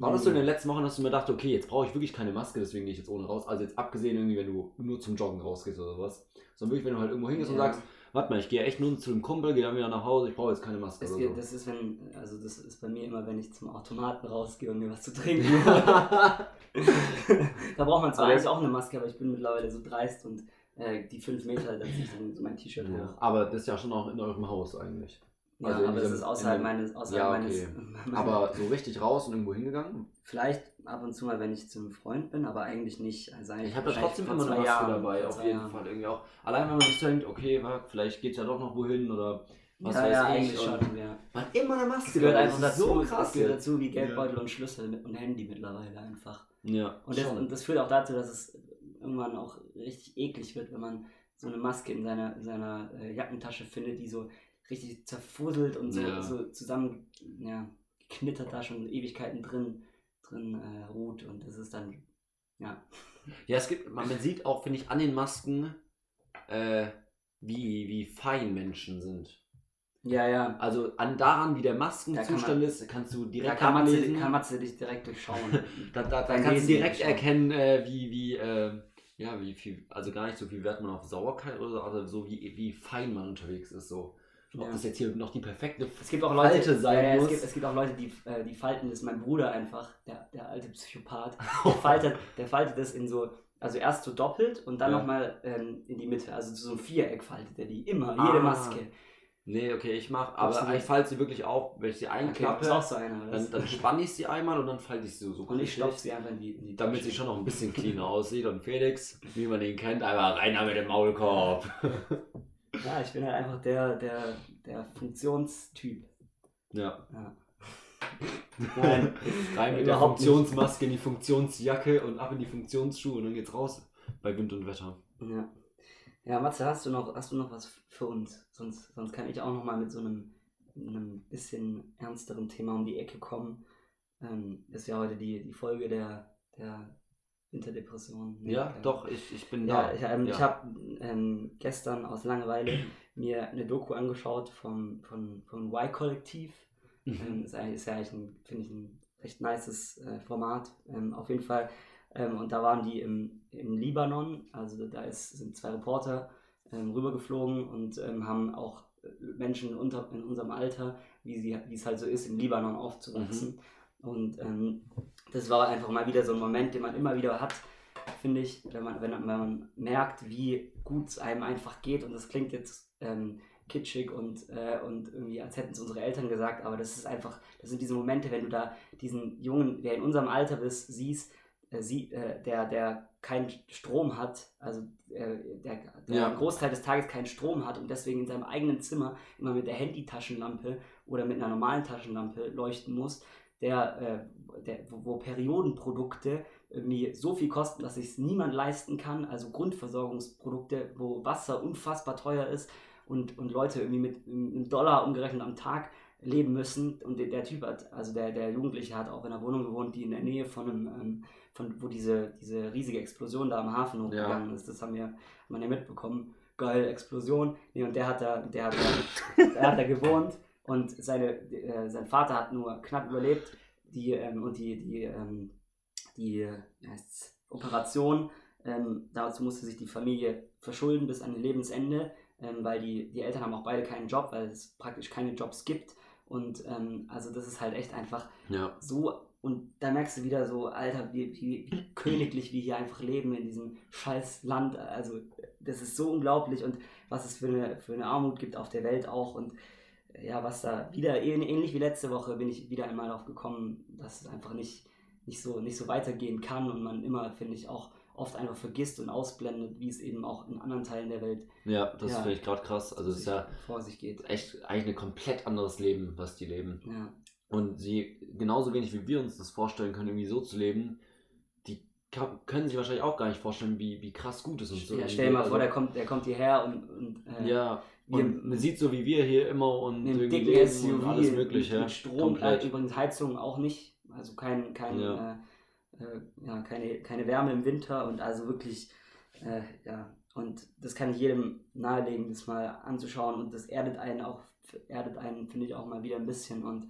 Speaker 2: War das so in den letzten Wochen, dass du mir dachte, okay, jetzt brauche ich wirklich keine Maske, deswegen gehe ich jetzt ohne raus? Also jetzt abgesehen irgendwie, wenn du nur zum Joggen rausgehst oder was. Sondern wirklich, wenn du halt irgendwo hingehst und
Speaker 1: Ja.
Speaker 2: sagst, warte mal, ich gehe echt nur zu einem Kumpel, gehe dann wieder nach Hause, ich brauche jetzt keine Maske
Speaker 1: geht,
Speaker 2: so.
Speaker 1: das ist, wenn, also das ist bei mir immer, wenn ich zum Automaten rausgehe und mir was zu trinken da braucht man zwar
Speaker 2: Aber-
Speaker 1: eigentlich auch eine Maske, aber ich bin mittlerweile so dreist und äh, die fünf Meter, da ziehe ich dann so mein T-Shirt
Speaker 2: Ja,
Speaker 1: hoch.
Speaker 2: aber das ist ja schon auch in eurem Haus eigentlich.
Speaker 1: Ja,
Speaker 2: Also
Speaker 1: aber es
Speaker 2: diesem-
Speaker 1: ist außerhalb meines, außerhalb
Speaker 2: Ja,
Speaker 1: meines,
Speaker 2: okay.
Speaker 1: meiner-
Speaker 2: Aber so richtig raus und irgendwo hingegangen?
Speaker 1: vielleicht ab und zu mal, wenn ich zum Freund bin, aber eigentlich nicht. Also eigentlich
Speaker 2: Ich habe da trotzdem immer eine Maske
Speaker 1: Jahren,
Speaker 2: dabei, auf jeden
Speaker 1: Jahren.
Speaker 2: Fall irgendwie auch. Allein wenn man sich denkt, okay, wa, vielleicht geht ja doch noch wohin oder was
Speaker 1: ja,
Speaker 2: weiß
Speaker 1: ja,
Speaker 2: ich.
Speaker 1: eigentlich schon, ja.
Speaker 2: Man hat immer eine Maske.
Speaker 1: Es gehört einfach
Speaker 2: das ist
Speaker 1: dazu,
Speaker 2: So
Speaker 1: es
Speaker 2: krass
Speaker 1: gehört
Speaker 2: jetzt.
Speaker 1: dazu wie Geldbeutel und Schlüssel und Handy mittlerweile einfach.
Speaker 2: Ja,
Speaker 1: Und das, und das führt auch dazu, dass es irgendwann auch richtig eklig wird, wenn man so eine Maske in seiner, in seiner äh, Jackentasche findet, die so richtig zerfusselt und so,
Speaker 2: Ja.
Speaker 1: so zusammen ja, geknittert da schon Ewigkeiten drin, drin äh, ruht. Und das ist dann, ja.
Speaker 2: Ja, es gibt, man sieht auch, finde ich, an den Masken, äh, wie, wie fein Menschen sind.
Speaker 1: Ja, ja.
Speaker 2: Also an daran, wie der Maskenzustand
Speaker 1: Da kann man-
Speaker 2: ist, kannst du
Speaker 1: Da
Speaker 2: direkt
Speaker 1: kann Matze,
Speaker 2: ablesen.
Speaker 1: kann Matze dich direkt durchschauen.
Speaker 2: Da, da, da kannst du direkt erkennen, äh, wie, wie, äh, ja, wie viel, also gar nicht so viel Wert man auf Sauerkeit oder so, aber so wie, wie fein man unterwegs ist. So. Ob
Speaker 1: Ja.
Speaker 2: das jetzt hier noch die perfekte
Speaker 1: Es gibt auch Leute,
Speaker 2: Falte sein
Speaker 1: ja, ja,
Speaker 2: muss.
Speaker 1: Es, gibt, es gibt auch Leute, die äh, die falten das. Mein Bruder einfach, der, der alte Psychopath, der faltet, der faltet das in so, also erst so doppelt und dann
Speaker 2: Ja.
Speaker 1: nochmal ähm, in die Mitte. Also so ein Viereck faltet er die immer,
Speaker 2: Ah.
Speaker 1: jede Maske.
Speaker 2: Nee, okay, ich mach, aber
Speaker 1: Absolut.
Speaker 2: ich falte sie wirklich auf, wenn ich sie
Speaker 1: Okay,
Speaker 2: einklappe,
Speaker 1: bist auch so einer,
Speaker 2: dann, dann spanne ich sie einmal und dann falte ich sie so, so
Speaker 1: und ich stopfe sie einfach in die, in die
Speaker 2: damit sie schon noch ein bisschen cleaner aussieht. Und Felix, wie man ihn kennt, einfach rein mit dem Maulkorb.
Speaker 1: Ja, ich bin halt einfach der, der, der Funktionstyp.
Speaker 2: Ja,
Speaker 1: Ja. Nein,
Speaker 2: rein mit der
Speaker 1: Überhaupt nicht.
Speaker 2: Funktionsmaske in die Funktionsjacke und ab in die Funktionsschuhe und dann geht's raus bei Wind und Wetter.
Speaker 1: Ja. Ja, Matze, hast du noch, hast du noch was für uns? Sonst, sonst kann ich auch noch mal mit so einem, einem bisschen ernsteren Thema um die Ecke kommen. Ähm, ist ja heute die, die Folge der, der Winterdepression. Nee,
Speaker 2: Ja, doch, ich, ich bin
Speaker 1: Ja,
Speaker 2: da.
Speaker 1: ich, ähm,
Speaker 2: Ja.
Speaker 1: ich habe ähm, gestern aus Langeweile mir eine Doku angeschaut vom, vom, vom Y-Kollektiv. Ähm,
Speaker 2: Mhm.
Speaker 1: ist, eigentlich, ist ja eigentlich, ein, finde ich, ein recht nices äh, Format. Ähm, auf jeden Fall. Ähm, und da waren die im, im Libanon. Also da ist, sind zwei Reporter ähm, rübergeflogen und ähm, haben auch Menschen unter, in unserem Alter, wie sie wie es halt so ist, im Libanon aufzuwachsen. Und ähm, das war einfach mal wieder so ein Moment, den man immer wieder hat, finde ich, wenn man, wenn, man merkt, wie gut es einem einfach geht. Und das klingt jetzt ähm, kitschig und, äh, und irgendwie, als hätten es unsere Eltern gesagt, aber das ist einfach, das sind diese Momente, wenn du da diesen Jungen, der in unserem Alter bist, siehst, äh, sie, äh, der, der keinen Strom hat, also äh, der, der
Speaker 2: Ja.
Speaker 1: einen Großteil des Tages keinen Strom hat und deswegen in seinem eigenen Zimmer immer mit der Handytaschenlampe oder mit einer normalen Taschenlampe leuchten muss, der, äh, der, wo, Periodenprodukte irgendwie so viel kosten, dass sich niemand leisten kann, also Grundversorgungsprodukte, wo Wasser unfassbar teuer ist und, und Leute irgendwie mit einem Dollar umgerechnet am Tag leben müssen. Und der, Typ hat, also der, der Jugendliche hat auch in einer Wohnung gewohnt, die in der Nähe von einem, ähm, von, wo diese, diese riesige Explosion da am Hafen hochgegangen ist. Das haben wir, hat man ja mitbekommen. Geil, Explosion. Nee, und der hat da, der hat da, der hat da gewohnt und seine, äh, sein Vater hat nur knapp überlebt. Die, ähm, und die, die, ähm, die Operation, ähm, dazu musste sich die Familie verschulden bis an ihr Lebensende, ähm, weil die, die Eltern haben auch beide keinen Job, weil es praktisch keine Jobs gibt. Und ähm, also das ist halt echt einfach
Speaker 2: Ja.
Speaker 1: so, und da merkst du wieder so, Alter, wie, wie, wie königlich wir hier einfach leben in diesem scheiß Land. Also das ist so unglaublich und was es für eine, für eine Armut gibt auf der Welt auch. Und ja, was da wieder, ähn- ähnlich wie letzte Woche, bin ich wieder einmal darauf gekommen, dass es einfach nicht, nicht, so, nicht so weitergehen kann und man immer, finde ich, auch oft einfach vergisst und ausblendet, wie es eben auch in anderen Teilen der Welt
Speaker 2: Ja, das
Speaker 1: Ja.
Speaker 2: finde ich gerade krass. Also es ist ja
Speaker 1: vor sich geht.
Speaker 2: echt eigentlich ein komplett anderes Leben, was die leben.
Speaker 1: Ja,
Speaker 2: Und sie, genauso wenig wie wir uns das vorstellen können, irgendwie so zu leben, die können sich wahrscheinlich auch gar nicht vorstellen, wie, wie krass gut es ist und so.
Speaker 1: ja stell dir mal
Speaker 2: Also,
Speaker 1: vor, der kommt, der kommt hierher und, und äh,
Speaker 2: Ja, und man sieht so wie wir hier immer und
Speaker 1: dicken SUV,
Speaker 2: und alles mögliche.
Speaker 1: mit, Strom,
Speaker 2: komplett.
Speaker 1: äh, übrigens Heizung auch nicht, also kein, kein,
Speaker 2: Ja.
Speaker 1: äh, äh, ja, keine, keine Wärme im Winter und also wirklich, äh, ja, und das kann ich jedem nahelegen, das mal anzuschauen und das erdet einen auch, erdet einen, finde ich, auch mal wieder ein bisschen und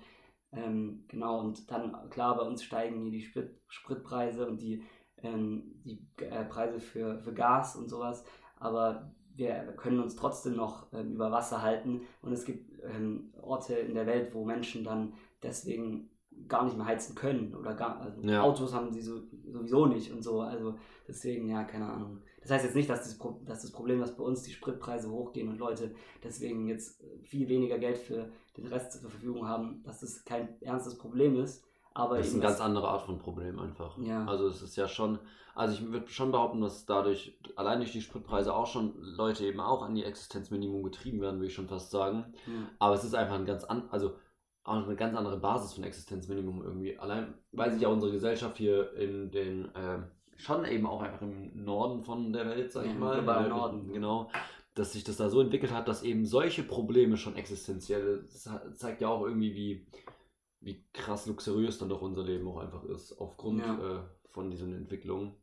Speaker 1: ähm, genau, und dann, klar, bei uns steigen hier die Sprit, Spritpreise und die, ähm, die äh, Preise für, für Gas und sowas, aber wir können uns trotzdem noch ähm, über Wasser halten und es gibt ähm, Orte in der Welt, wo Menschen dann deswegen gar nicht mehr heizen können oder gar, also
Speaker 2: Ja.
Speaker 1: Autos haben sie so, sowieso nicht und so, also deswegen, ja, keine Ahnung. Das heißt jetzt nicht, dass das, dass das Problem, dass bei uns die Spritpreise hochgehen und Leute deswegen jetzt viel weniger Geld für den Rest zur Verfügung haben, dass das kein ernstes Problem ist, aber
Speaker 2: Das ist eine ganz andere Art von Problem einfach.
Speaker 1: Ja.
Speaker 2: Also es ist ja schon, also ich würde schon behaupten, dass dadurch, allein durch die Spritpreise auch schon Leute eben auch an die Existenzminimum getrieben werden, würde ich schon fast sagen.
Speaker 1: ja.
Speaker 2: Aber es ist einfach ein ganz an, also auch eine ganz andere Basis von Existenzminimum irgendwie. Allein, weil sich ja unsere Gesellschaft hier in den, ähm, schon eben auch einfach im Norden von der Welt, sag ich
Speaker 1: im
Speaker 2: mal,
Speaker 1: globalen
Speaker 2: äh,
Speaker 1: Norden.
Speaker 2: genau, dass sich das da so entwickelt hat, dass eben solche Probleme schon existenziell, das zeigt ja auch irgendwie, wie, wie krass luxuriös dann doch unser Leben auch einfach ist, aufgrund
Speaker 1: Ja.
Speaker 2: äh, von diesen Entwicklungen.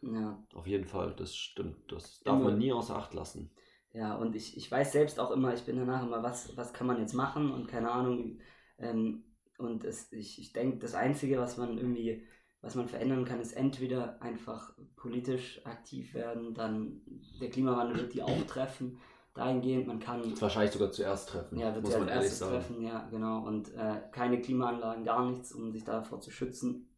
Speaker 1: ja.
Speaker 2: Auf jeden Fall, das stimmt. Das darf
Speaker 1: Immer-
Speaker 2: man nie außer Acht lassen.
Speaker 1: Ja, und ich, ich weiß selbst auch immer, ich bin danach immer, was, was kann man jetzt machen und keine Ahnung. Ähm, und es, ich, ich denke, das Einzige, was man irgendwie, was man verändern kann, ist entweder einfach politisch aktiv werden, dann der Klimawandel wird die auch treffen, dahingehend, man kann
Speaker 2: Das wahrscheinlich sogar zuerst treffen,
Speaker 1: ja, wird
Speaker 2: muss man ehrlich sagen.
Speaker 1: treffen, ja, genau. Und äh, keine Klimaanlagen, gar nichts, um sich davor zu schützen.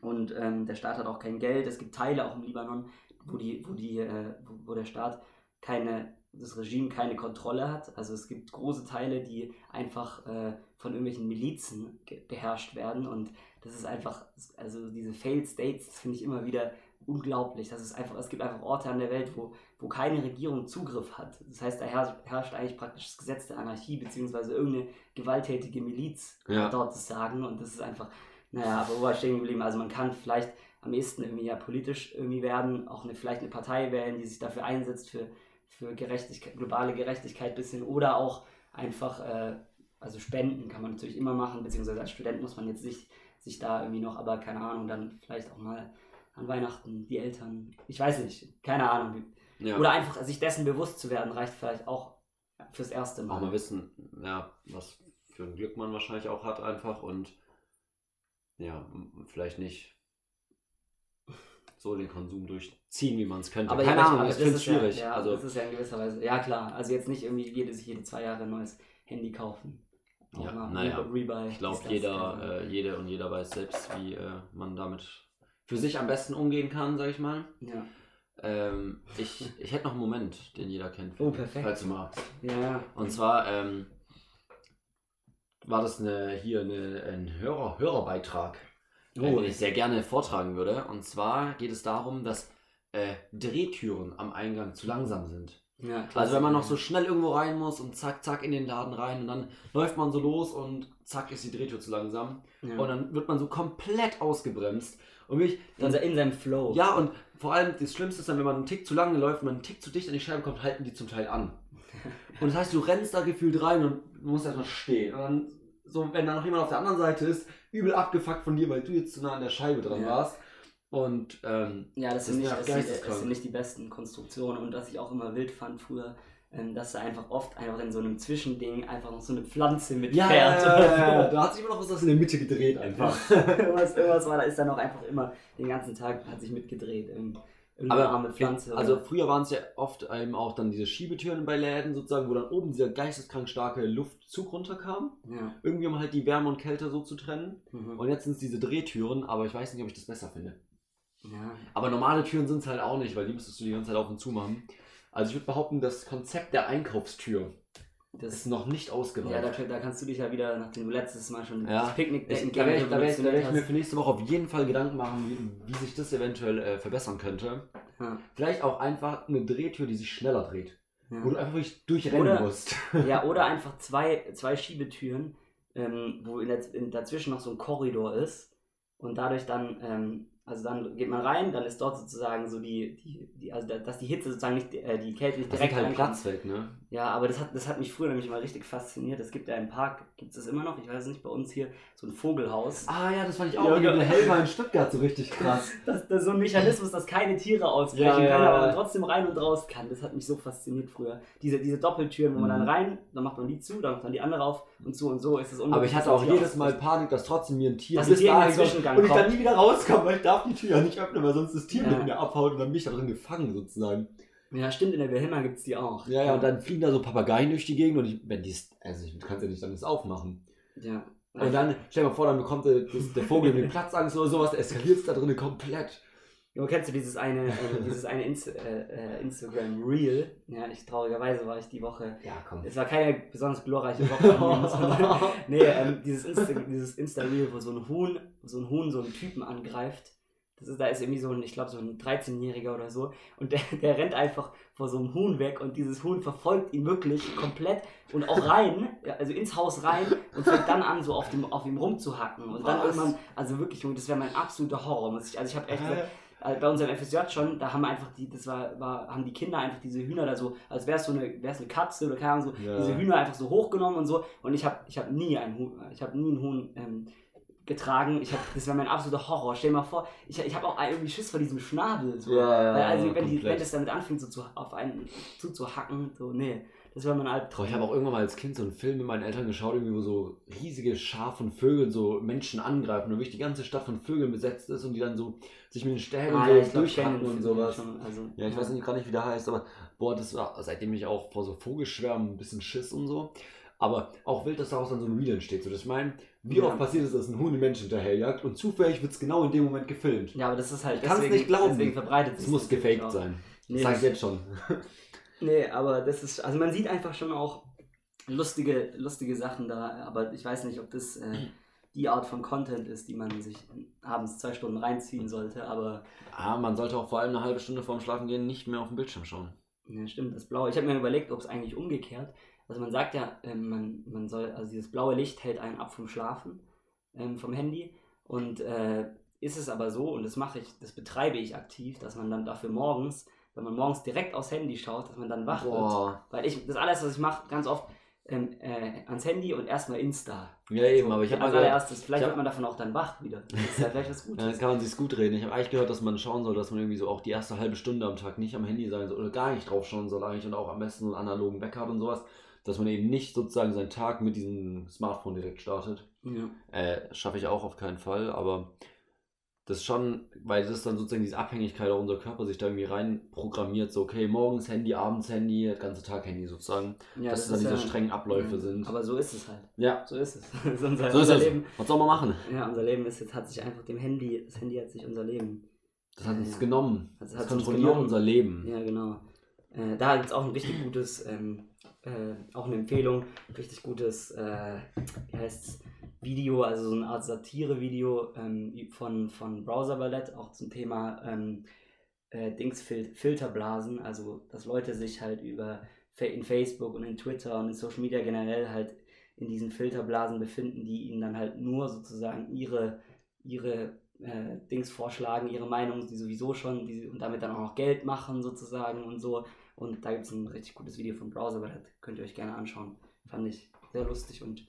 Speaker 1: Und ähm, der Staat hat auch kein Geld. Es gibt Teile auch im Libanon, wo die, wo die, äh, wo, der Staat keine, das Regime keine Kontrolle hat. Also es gibt große Teile, die einfach äh, von irgendwelchen Milizen beherrscht werden. Und das ist einfach, also diese Failed States, das finde ich immer wieder unglaublich. Das ist einfach, es gibt einfach Orte an der Welt, wo, wo keine Regierung Zugriff hat. Das heißt, da herrscht, eigentlich praktisch das Gesetz der Anarchie, beziehungsweise irgendeine gewalttätige Miliz
Speaker 2: Ja.
Speaker 1: dort das Sagen. Und das ist einfach, naja, aber wo ich stehen geblieben? Also man kann vielleicht am ehesten irgendwie ja politisch irgendwie werden, auch eine, vielleicht eine Partei wählen, die sich dafür einsetzt, für, für Gerechtigkeit, globale Gerechtigkeit bisschen oder auch einfach, äh, also Spenden kann man natürlich immer machen, beziehungsweise als Student muss man jetzt nicht sich da irgendwie noch, aber keine Ahnung, dann vielleicht auch mal an Weihnachten die Eltern, ich weiß nicht, keine Ahnung.
Speaker 2: Ja.
Speaker 1: Oder einfach sich dessen bewusst zu werden, reicht vielleicht auch fürs erste Mal.
Speaker 2: auch mal wissen, ja, was für ein Glück man wahrscheinlich auch hat einfach und ja, vielleicht nicht so den Konsum durchziehen, wie man es könnte.
Speaker 1: Aber
Speaker 2: Keine
Speaker 1: ja,
Speaker 2: Ahnung,
Speaker 1: aber das
Speaker 2: es
Speaker 1: ist ja,
Speaker 2: schwierig.
Speaker 1: Ja,
Speaker 2: also,
Speaker 1: das ist ja in gewisser Weise. Ja, klar. Also jetzt nicht irgendwie jede, sich jede zwei Jahre ein neues Handy kaufen. Auch
Speaker 2: Ja,
Speaker 1: mal
Speaker 2: naja.
Speaker 1: Re- Rebuy.
Speaker 2: ich glaube,
Speaker 1: das,
Speaker 2: jeder, äh, jede und jeder weiß selbst, wie äh, man damit für sich am besten umgehen kann, sag ich mal.
Speaker 1: Ja.
Speaker 2: Ähm, ich, ich hätte noch einen Moment, den jeder kennt.
Speaker 1: Oh, perfekt.
Speaker 2: Falls du magst.
Speaker 1: ja.
Speaker 2: Und zwar ähm, war das eine, hier eine, ein Hörer, Hörerbeitrag äh,
Speaker 1: Oh.
Speaker 2: den ich sehr gerne vortragen würde. Und zwar geht es darum, dass äh, Drehtüren am Eingang zu langsam sind.
Speaker 1: Ja,
Speaker 2: Also wenn man noch so schnell irgendwo rein muss und zack, zack in den Laden rein und dann läuft man so los und zack ist die Drehtür zu langsam.
Speaker 1: ja.
Speaker 2: Und dann wird man so komplett ausgebremst. Und
Speaker 1: in,
Speaker 2: dann,
Speaker 1: in seinem Flow.
Speaker 2: ja, und vor allem das Schlimmste ist dann, wenn man einen Tick zu lange läuft und man einen Tick zu dicht an die Scheibe kommt, halten die zum Teil an. Und das heißt, du rennst da gefühlt rein und musst erstmal stehen. Und dann, so, wenn da noch jemand auf der anderen Seite ist, übel abgefuckt von dir, weil du jetzt zu nah an der Scheibe dran
Speaker 1: Ja.
Speaker 2: warst. Und ähm,
Speaker 1: Ja, das,
Speaker 2: Das
Speaker 1: sind nicht, das, sind, das sind nicht die besten Konstruktionen und was ich auch immer wild fand früher, dass da einfach oft einfach in so einem Zwischending einfach noch so eine Pflanze mit
Speaker 2: ja, ja, ja, ja, da hat sich immer noch was in der Mitte gedreht einfach.
Speaker 1: irgendwas, irgendwas war, da ist dann auch einfach immer den ganzen Tag hat sich mitgedreht.
Speaker 2: Aber
Speaker 1: arme Pflanze.
Speaker 2: Also
Speaker 1: oder-
Speaker 2: früher waren es ja oft eben auch dann diese Schiebetüren bei Läden sozusagen, wo dann oben dieser geisteskrank starke Luftzug runterkam.
Speaker 1: ja.
Speaker 2: Irgendwie um halt die Wärme und Kälte so zu trennen.
Speaker 1: Mhm.
Speaker 2: Und jetzt sind es diese Drehtüren, aber ich weiß nicht, ob ich das besser finde.
Speaker 1: ja.
Speaker 2: Aber normale Türen sind es halt auch nicht, weil die müsstest du die ganze Zeit auf und zu machen. Also ich würde behaupten, das Konzept der Einkaufstür
Speaker 1: Das,
Speaker 2: ist noch nicht
Speaker 1: ja,
Speaker 2: ausgereift.
Speaker 1: da, da kannst du dich ja wieder, nachdem du letztes Mal schon
Speaker 2: Ja.
Speaker 1: das Picknick
Speaker 2: Ich, da werde ich, da werd da werd ich mir für nächste Woche auf jeden Fall Gedanken machen, wie, wie sich das eventuell äh, verbessern könnte.
Speaker 1: ja.
Speaker 2: Vielleicht auch einfach eine Drehtür, die sich schneller dreht. Wo du
Speaker 1: Ja.
Speaker 2: einfach wirklich durchrennen
Speaker 1: Oder-
Speaker 2: musst.
Speaker 1: ja, oder einfach zwei, zwei Schiebetüren, ähm, wo in der, in, dazwischen noch so ein Korridor ist und dadurch dann, ähm, also dann geht man rein, dann ist dort sozusagen so die, die, die also da- dass die Hitze sozusagen nicht, äh, die Kälte nicht
Speaker 2: Das
Speaker 1: direkt
Speaker 2: ist halt. Platz weg, ne?
Speaker 1: Ja, aber das hat, das hat mich früher nämlich mal richtig fasziniert. Es gibt ja im Park, gibt es immer noch, ich weiß es nicht, bei uns hier, so ein Vogelhaus.
Speaker 2: Ah ja, das fand ich auch
Speaker 1: Ja,
Speaker 2: in der Helma in Stuttgart so richtig krass.
Speaker 1: Das, das ist so ein Mechanismus, dass keine Tiere ausbrechen
Speaker 2: Ja,
Speaker 1: können, aber man trotzdem rein und raus kann. Das hat mich so fasziniert früher. Diese, diese Doppeltüren, wo man
Speaker 2: Mhm.
Speaker 1: dann rein, dann macht man die zu, dann macht man die andere auf und so und so ist es
Speaker 2: Aber
Speaker 1: unmöglich,
Speaker 2: ich hatte auch jedes Mal Panik, dass trotzdem mir ein Tier
Speaker 1: Dass
Speaker 2: bis dahin
Speaker 1: Zwischengang
Speaker 2: und ich dann nie wieder rauskomme, weil ich darf die Tür ja nicht öffnen, weil sonst das Tier mit mir abhaut und dann bin ich da drin gefangen sozusagen.
Speaker 1: Ja, stimmt, in der Wilhelma gibt es die auch.
Speaker 2: Ja, ja, und dann fliegen da so Papageien durch die Gegend und ich, wenn die, also ich kannst ja nicht dann das aufmachen.
Speaker 1: Ja.
Speaker 2: Und dann, stell dir mal vor, dann bekommt der, der Vogel den Platzangst oder sowas, eskaliert es da drinnen komplett.
Speaker 1: Ja, kennst du dieses eine, äh, dieses eine Inst äh, äh, Instagram Reel? Ja, ich traurigerweise war ich die Woche.
Speaker 2: Ja, komm.
Speaker 1: Es war keine besonders glorreiche Woche. mir, nee, ähm, dieses Insta, dieses Insta Reel, wo so ein Huhn, so ein Huhn so einen Typen angreift. Ist, da ist irgendwie so ein, ich glaube, so ein 13-Jähriger oder so. Und der, der rennt einfach vor so einem Huhn weg und dieses Huhn verfolgt ihn wirklich komplett und auch rein, also ins Haus rein und fängt dann an, so auf, dem, auf ihm rumzuhacken. Und dann
Speaker 2: Was?
Speaker 1: irgendwann, also wirklich, das wäre mein absoluter Horror. Ich, also ich habe echt gesagt, äh, bei unserem FSJ schon, da haben einfach die, das war, war, haben die Kinder einfach diese Hühner da so, als wäre es so eine, wär's eine Katze oder keine Ahnung, so,
Speaker 2: Ja.
Speaker 1: diese Hühner einfach so hochgenommen und so. Und ich habe ich hab nie ein Huhn, ich habe nie einen Huhn ähm, getragen. Ich hab, das wäre mein absoluter Horror. Stell dir mal vor, ich, ich habe auch irgendwie Schiss vor diesem Schnabel. So.
Speaker 2: Ja, ja,
Speaker 1: Weil, also wenn, die, wenn das damit anfängt, so zu, auf einen zuzuhacken, so, nee, das wäre mein Albtraum.
Speaker 2: ich habe auch irgendwann mal als Kind so einen Film mit meinen Eltern geschaut, irgendwie, wo so riesige Schar von Vögeln so Menschen angreifen und wirklich die ganze Stadt von Vögeln besetzt ist und die dann so sich mit den Stäben
Speaker 1: Ah,
Speaker 2: so
Speaker 1: ja,
Speaker 2: durchhacken und sowas.
Speaker 1: schon, also,
Speaker 2: Ja, ich weiß nicht gar nicht, wie der heißt, aber boah, das war, seitdem ich auch vor so Vogelschwärmen ein bisschen Schiss und so. Aber auch wild, dass daraus dann so ein Reel entsteht. So, dass ich meine, wie
Speaker 1: Ja.
Speaker 2: oft passiert es, dass ein Huhn einen Menschen hinterherjagt und zufällig wird es genau in dem Moment gefilmt.
Speaker 1: Ja, aber das ist halt,
Speaker 2: Ich kann's
Speaker 1: deswegen,
Speaker 2: nicht glauben.
Speaker 1: deswegen verbreitet
Speaker 2: Das
Speaker 1: sich
Speaker 2: muss gefaked
Speaker 1: auch.
Speaker 2: sein.
Speaker 1: Nee,
Speaker 2: das sag ich jetzt schon.
Speaker 1: Nee, aber das ist, also man sieht einfach schon auch lustige, lustige Sachen da, aber ich weiß nicht, ob das äh, die Art von Content ist, die man sich abends zwei Stunden reinziehen sollte, aber
Speaker 2: Ah, man sollte auch vor allem eine halbe Stunde vorm Schlafen gehen nicht mehr auf den Bildschirm schauen.
Speaker 1: ja, stimmt, das Blaue. Ich habe mir überlegt, ob es eigentlich umgekehrt, also man sagt ja, ähm, man, man soll, also dieses blaue Licht hält einen ab vom Schlafen, ähm, vom Handy und äh, ist es aber so, und das mache ich, das betreibe ich aktiv, dass man dann dafür morgens, wenn man morgens direkt aufs Handy schaut, dass man dann wach wird.
Speaker 2: Boah.
Speaker 1: Weil ich, das alles, was ich mache, ganz oft ähm, äh, ans Handy und erstmal Insta.
Speaker 2: Ja, eben,
Speaker 1: So,
Speaker 2: aber ich habe mal gehört,
Speaker 1: allererstes, vielleicht
Speaker 2: ich hab-
Speaker 1: wird man davon auch dann wach wieder. Das ist ja vielleicht was
Speaker 2: Ja,
Speaker 1: Gutes.
Speaker 2: dann kann man sich's gut reden. Ich habe eigentlich gehört, dass man schauen soll, dass man irgendwie so auch die erste halbe Stunde am Tag nicht am Handy sein soll oder gar nicht drauf schauen soll eigentlich und auch am besten einen analogen Wecker hat und sowas, dass man eben nicht sozusagen seinen Tag mit diesem Smartphone direkt startet.
Speaker 1: Ja.
Speaker 2: Äh, schaffe ich auch auf keinen Fall, aber das schon, weil das dann sozusagen diese Abhängigkeit auch unser Körper sich da irgendwie rein programmiert, so okay, morgens Handy, abends Handy, ganze Tag Handy sozusagen,
Speaker 1: Ja,
Speaker 2: dass
Speaker 1: das
Speaker 2: es dann
Speaker 1: ist
Speaker 2: diese
Speaker 1: ja-
Speaker 2: strengen Abläufe
Speaker 1: ja.
Speaker 2: sind.
Speaker 1: Aber so ist es halt.
Speaker 2: ja,
Speaker 1: So ist es. Ist unser,
Speaker 2: so ist
Speaker 1: unser
Speaker 2: es.
Speaker 1: Leben.
Speaker 2: Was soll man machen?
Speaker 1: Ja, unser Leben ist jetzt, hat sich einfach dem Handy, das Handy hat sich unser Leben.
Speaker 2: Das hat uns
Speaker 1: Ja.
Speaker 2: genommen.
Speaker 1: Das
Speaker 2: Das,
Speaker 1: hat uns
Speaker 2: kontrolliert
Speaker 1: genommen.
Speaker 2: unser Leben.
Speaker 1: Ja, genau. Äh, da gibt es auch ein richtig gutes, ähm, äh, auch eine Empfehlung, richtig gutes, äh, wie heißt's, Video, also so eine Art Satire-Video ähm, von, von Browser Ballett, auch zum Thema ähm, äh, Dingsfil Filterblasen, also dass Leute sich halt über in Facebook und in Twitter und in Social Media generell halt in diesen Filterblasen befinden, die ihnen dann halt nur sozusagen ihre, ihre äh, Dings vorschlagen, ihre Meinung, die sowieso schon, die, und damit dann auch noch Geld machen sozusagen und so. Und da gibt es ein richtig gutes Video von Browser, aber das könnt ihr euch gerne anschauen. Fand ich sehr lustig und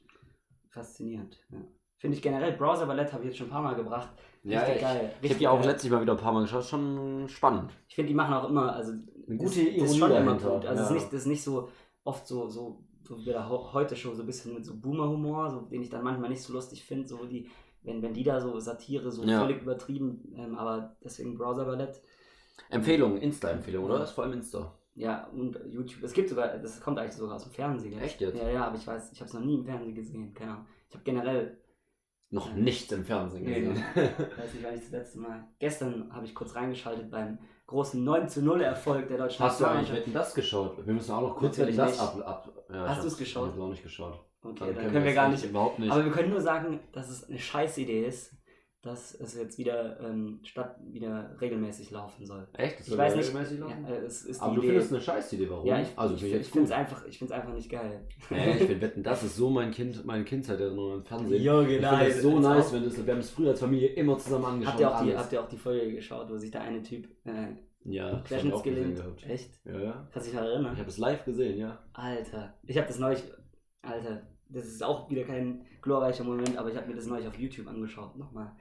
Speaker 1: faszinierend. Ja. Finde ich generell, Browser Ballett habe ich jetzt schon ein paar Mal gebracht.
Speaker 2: Ja, ich, geil. ich habe die auch letztlich mal wieder ein paar Mal geschaut, schon spannend.
Speaker 1: Ich finde, die machen auch immer, also
Speaker 2: eine gute Ironie das ist schon immer gut.
Speaker 1: Also ja. das, ist nicht, das ist nicht so oft so, so, so wie der heute schon so ein bisschen mit so Boomer-Humor, so, den ich dann manchmal nicht so lustig finde, so die, wenn, wenn die da so Satire so ja. völlig übertrieben, ähm, aber deswegen Browser Ballett.
Speaker 2: Empfehlung, Insta-Empfehlung, oder? Das ist vor allem Insta.
Speaker 1: Ja, und YouTube. Es gibt sogar, das kommt eigentlich sogar aus dem Fernsehen.
Speaker 2: Echt jetzt?
Speaker 1: Ja, ja, aber ich weiß, ich habe es noch nie im Fernsehen gesehen. Keine Ahnung. Ich habe generell.
Speaker 2: Noch äh, nichts im Fernsehen gesehen.
Speaker 1: Nee, weiß nicht, wann ich das letzte Mal. Gestern habe ich kurz reingeschaltet beim großen 9 zu 0 Erfolg der deutschen
Speaker 2: Hast du eigentlich Wetten das geschaut? Wir müssen auch noch kurz Wetten das ab. ab
Speaker 1: ja, Hast du es geschaut?
Speaker 2: Ich habe auch nicht geschaut.
Speaker 1: Okay, dann, dann können, wir gar nicht. Überhaupt nicht. Aber wir können nur sagen, dass es eine scheiß Idee ist, dass es jetzt wieder ähm, statt wieder regelmäßig laufen soll.
Speaker 2: Echt? Das
Speaker 1: ich weiß nicht.
Speaker 2: Regelmäßig laufen?
Speaker 1: Ja, äh, es ist
Speaker 2: Aber du Idee. findest eine Scheißidee, warum?
Speaker 1: Ja, ich, also, ich, ich, ich finde es einfach, einfach nicht geil.
Speaker 2: Ja, ich finde Wetten, das ist so mein Kind, meine Kindheitserinnerung im Fernsehen.
Speaker 1: Jo,
Speaker 2: genau. Ich finde es so nice, wenn das, wir haben es früher als Familie immer zusammen angeschaut.
Speaker 1: Habt ihr auch, die, habt ihr auch die Folge geschaut, wo sich der eine Typ äh,
Speaker 2: ja,
Speaker 1: Querschnittsgelähmt? Echt?
Speaker 2: Ja, ja.
Speaker 1: Kannst du dich erinnern?
Speaker 2: Ich habe es live gesehen, ja.
Speaker 1: Alter, ich habe das neulich, Alter, das ist auch wieder kein glorreicher Moment, aber ich habe mir das neulich auf YouTube angeschaut, nochmal.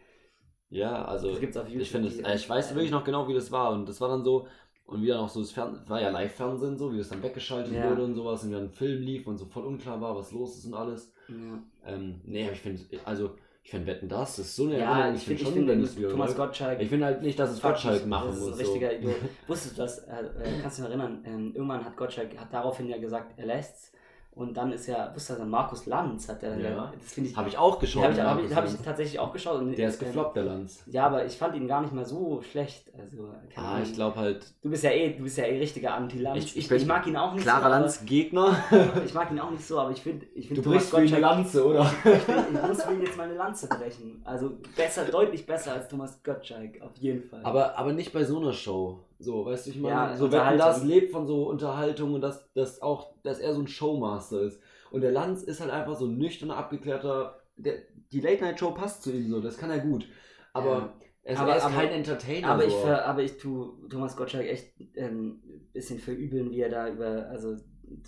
Speaker 2: Ja, also
Speaker 1: das gibt's auf YouTube
Speaker 2: ich finde ich weiß wirklich noch genau, wie das war und das war dann so und wieder noch so das Fern war ja Live-Fernsehen so, wie das dann weggeschaltet ja. wurde und sowas und wie dann ein Film lief und so voll unklar war, was los ist und alles.
Speaker 1: Ja.
Speaker 2: Ähm, nee, aber ich finde, also ich finde Wetten das, das ist so eine
Speaker 1: ja, Erinnerung. Ich, finde schon, find, wenn es Thomas Gottschalk.
Speaker 2: Ich finde halt nicht, dass es Gottschalk machen muss. Das
Speaker 1: ist ein richtiger Idiot. Wusstest du das? Äh, äh, kannst du dich erinnern? Ähm, irgendwann hat Gottschalk hat daraufhin ja gesagt, er lässt's. Und dann ist ja, wusste du, Markus Lanz hat der,
Speaker 2: ja.
Speaker 1: das finde ich.
Speaker 2: Habe ich auch geschaut.
Speaker 1: Habe ich, hab ich, hab ich, tatsächlich auch geschaut. Und,
Speaker 2: der ist gefloppt, der Lanz.
Speaker 1: Ja, aber ich fand ihn gar nicht mal so schlecht. Also,
Speaker 2: ah, ich glaube halt.
Speaker 1: Du bist ja eh, du bist ja eh richtiger Anti-Lanz.
Speaker 2: Ich, ich, ich, mag ihn auch nicht klarer so. Klarer Lanz-Gegner.
Speaker 1: ich mag ihn auch nicht so, aber ich finde. Ich find
Speaker 2: du brichst für eine Lanze, oder?
Speaker 1: ich, find, ich muss für ihn jetzt meine Lanze brechen. Also besser, deutlich besser als Thomas Gottschalk, auf jeden Fall.
Speaker 2: Aber, aber nicht bei so einer Show. So, weißt du, ich meine, ja, so wenn das lebt von so Unterhaltung und dass das auch, dass er so ein Showmaster ist. Und der Lanz ist halt einfach so ein nüchterner, abgeklärter. Der, die Late-Night-Show passt zu ihm so, das kann er gut. Aber ja. er, ist, aber, er ist aber, kein Entertainer.
Speaker 1: Aber, so. ich, ver, aber ich tue Thomas Gottschalk echt ein ähm, bisschen verübeln, wie er da über, also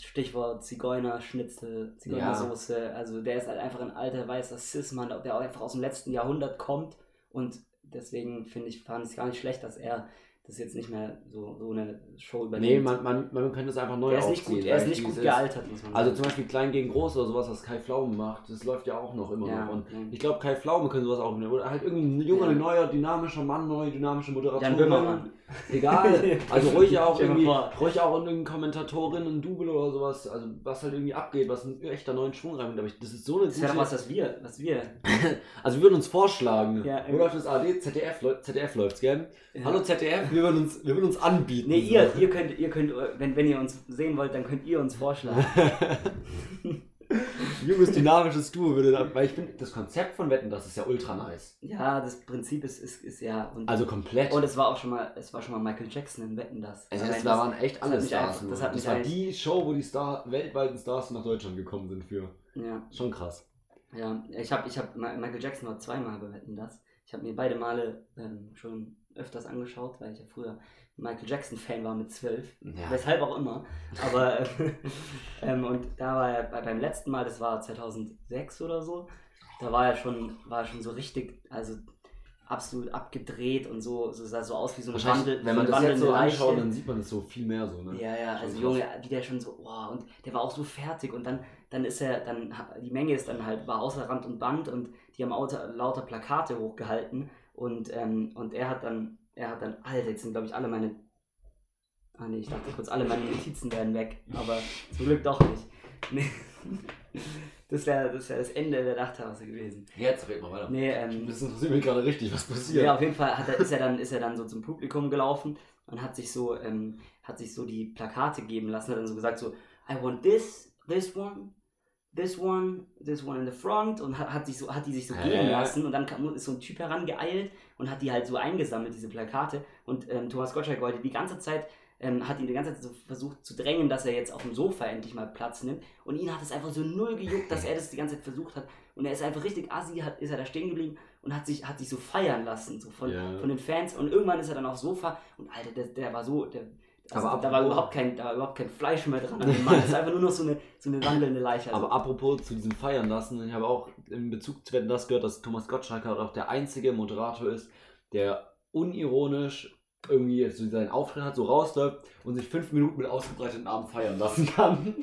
Speaker 1: Stichwort Zigeunerschnitzel, Zigeunersoße. Ja. Also der ist halt einfach ein alter weißer Cis-Mann, der auch einfach aus dem letzten Jahrhundert kommt. Und deswegen finde ich, fand ich es gar nicht schlecht, dass er das ist jetzt nicht mehr so, so eine Show
Speaker 2: übernimmt. Nee, man, man, man könnte es einfach neu
Speaker 1: er ist nicht gut, Er ist nicht gut gealtert, muss
Speaker 2: man also sagen. Also zum Beispiel Klein gegen Groß oder sowas, was Kai Pflaume macht, das läuft ja auch noch immer ja, noch. Und ja. ich glaube, Kai Pflaume können sowas auch Oder halt irgendein junger, ja. neuer, dynamischer Mann, neue, dynamische Moderatorin. Jan
Speaker 1: Böhmermann.
Speaker 2: Egal. Also ruhig auch irgendwie, ruhig auch irgendeine Kommentatorin, ein Double oder sowas, also was halt irgendwie abgeht, was einen echter neuen Schwung reinbringt. Aber ich, das ist so eine
Speaker 1: Das wäre was, was wir, was wir.
Speaker 2: also wir würden uns vorschlagen. Ja, Wo läuft das AD? ZDF, ZDF läuft's, gell? Hallo ZDF, wir würden uns, wir würden uns anbieten.
Speaker 1: Nee, ihr, ihr könnt, ihr könnt, wenn, wenn ihr uns sehen wollt, dann könnt ihr uns vorschlagen.
Speaker 2: Junges, dynamisches Duo würde da, weil ich finde, das Konzept von Wetten, das ist ja ultra nice.
Speaker 1: Ja, das Prinzip ist, ist, ist ja.
Speaker 2: Und, also komplett.
Speaker 1: Und es war auch schon mal, es war schon mal Michael Jackson in Wetten, das.
Speaker 2: Also das, das waren echt alle Stars.
Speaker 1: Einfach, das, hat
Speaker 2: das war die Show, wo die Star, weltweiten Stars nach Deutschland gekommen sind für.
Speaker 1: Ja.
Speaker 2: Schon krass.
Speaker 1: Ja, ich habe ich hab, Michael Jackson war zweimal bei Wetten, das. Ich habe mir beide Male ähm, schon öfters angeschaut, weil ich ja früher Michael Jackson-Fan war mit zwölf. Ja. Weshalb auch immer. Aber ähm, und da war er beim letzten Mal, das war 2006 oder so, da war er schon, war er schon so richtig, also absolut abgedreht und so, so sah so aus wie so ein
Speaker 2: Wandel. Wenn man so das jetzt so anschaut, dann sieht man das so viel mehr so, ne?
Speaker 1: Ja, ja, also Junge, wie der schon so, oh, und der war auch so fertig und dann, dann ist er, dann, die Menge ist dann halt, war außer Rand und Band und die haben lauter, lauter Plakate hochgehalten und, ähm, und er hat dann er hat dann, Alter, jetzt sind glaube ich alle meine. Ah nee, ich dachte kurz, alle meine Notizen werden weg, aber zum Glück doch nicht. Nee. Das wäre das, wär das Ende der Dachterrasse gewesen.
Speaker 2: Jetzt red mal weiter.
Speaker 1: Nee, ähm,
Speaker 2: das interessiert mich gerade richtig, was passiert.
Speaker 1: Ja, auf jeden Fall hat er, ist, er dann, ist er dann so zum Publikum gelaufen und hat sich so, ähm, hat sich so die Plakate geben lassen, hat dann so gesagt so, I want this, this one, this one, this one in the front und hat, hat, sich so, hat die sich so
Speaker 2: Hä?
Speaker 1: gehen lassen und dann kam, ist so ein Typ herangeeilt und hat die halt so eingesammelt, diese Plakate und ähm, Thomas Gottschalk wollte die ganze Zeit, ähm, hat ihn die ganze Zeit so versucht zu drängen, dass er jetzt auf dem Sofa endlich mal Platz nimmt und ihn hat es einfach so null gejuckt, dass er das die ganze Zeit versucht hat und er ist einfach richtig assi, hat, ist er da stehen geblieben und hat sich, hat sich so feiern lassen so von,
Speaker 2: Ja.
Speaker 1: von den Fans und irgendwann ist er dann aufs Sofa und Alter, der, der war so, der, also
Speaker 2: Aber
Speaker 1: da, war überhaupt kein, da war überhaupt kein Fleisch mehr dran an dem Mann. Das ist einfach nur noch so eine, so eine wandelnde Leiche. Also,
Speaker 2: Aber apropos zu diesem Feiern lassen, ich habe auch in Bezug zu Wetten das gehört, dass Thomas Gottschalk halt auch der einzige Moderator ist, der unironisch irgendwie so seinen Auftritt hat, so rausläuft und sich fünf Minuten mit ausgebreiteten Armen feiern lassen kann.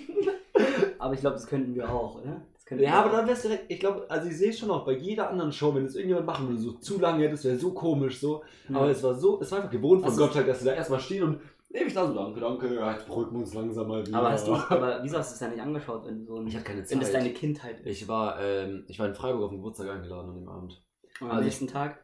Speaker 1: aber ich glaube, das könnten wir auch, oder? Das
Speaker 2: Ja, aber dann wär's direkt, ich glaube, also ich sehe schon auch bei jeder anderen Show, wenn es irgendjemand machen würde, so zu lange es wäre so komisch so.
Speaker 1: Ja.
Speaker 2: Aber es war so, es war einfach gewohnt von
Speaker 1: Also-
Speaker 2: Gottschalk, dass sie da erstmal stehen und nehme ich da so, danke, danke, ja, jetzt beruhigen wir uns langsam mal wieder.
Speaker 1: aber, hast du, aber wieso hast du es dann nicht angeschaut, wenn, so ein,
Speaker 2: Ich hatte keine
Speaker 1: wenn das
Speaker 2: Zeit.
Speaker 1: deine Kindheit ist?
Speaker 2: Ich war, ähm, ich war in Freiburg auf den Geburtstag eingeladen an dem Abend.
Speaker 1: Und am
Speaker 2: also ich-
Speaker 1: nächsten Tag?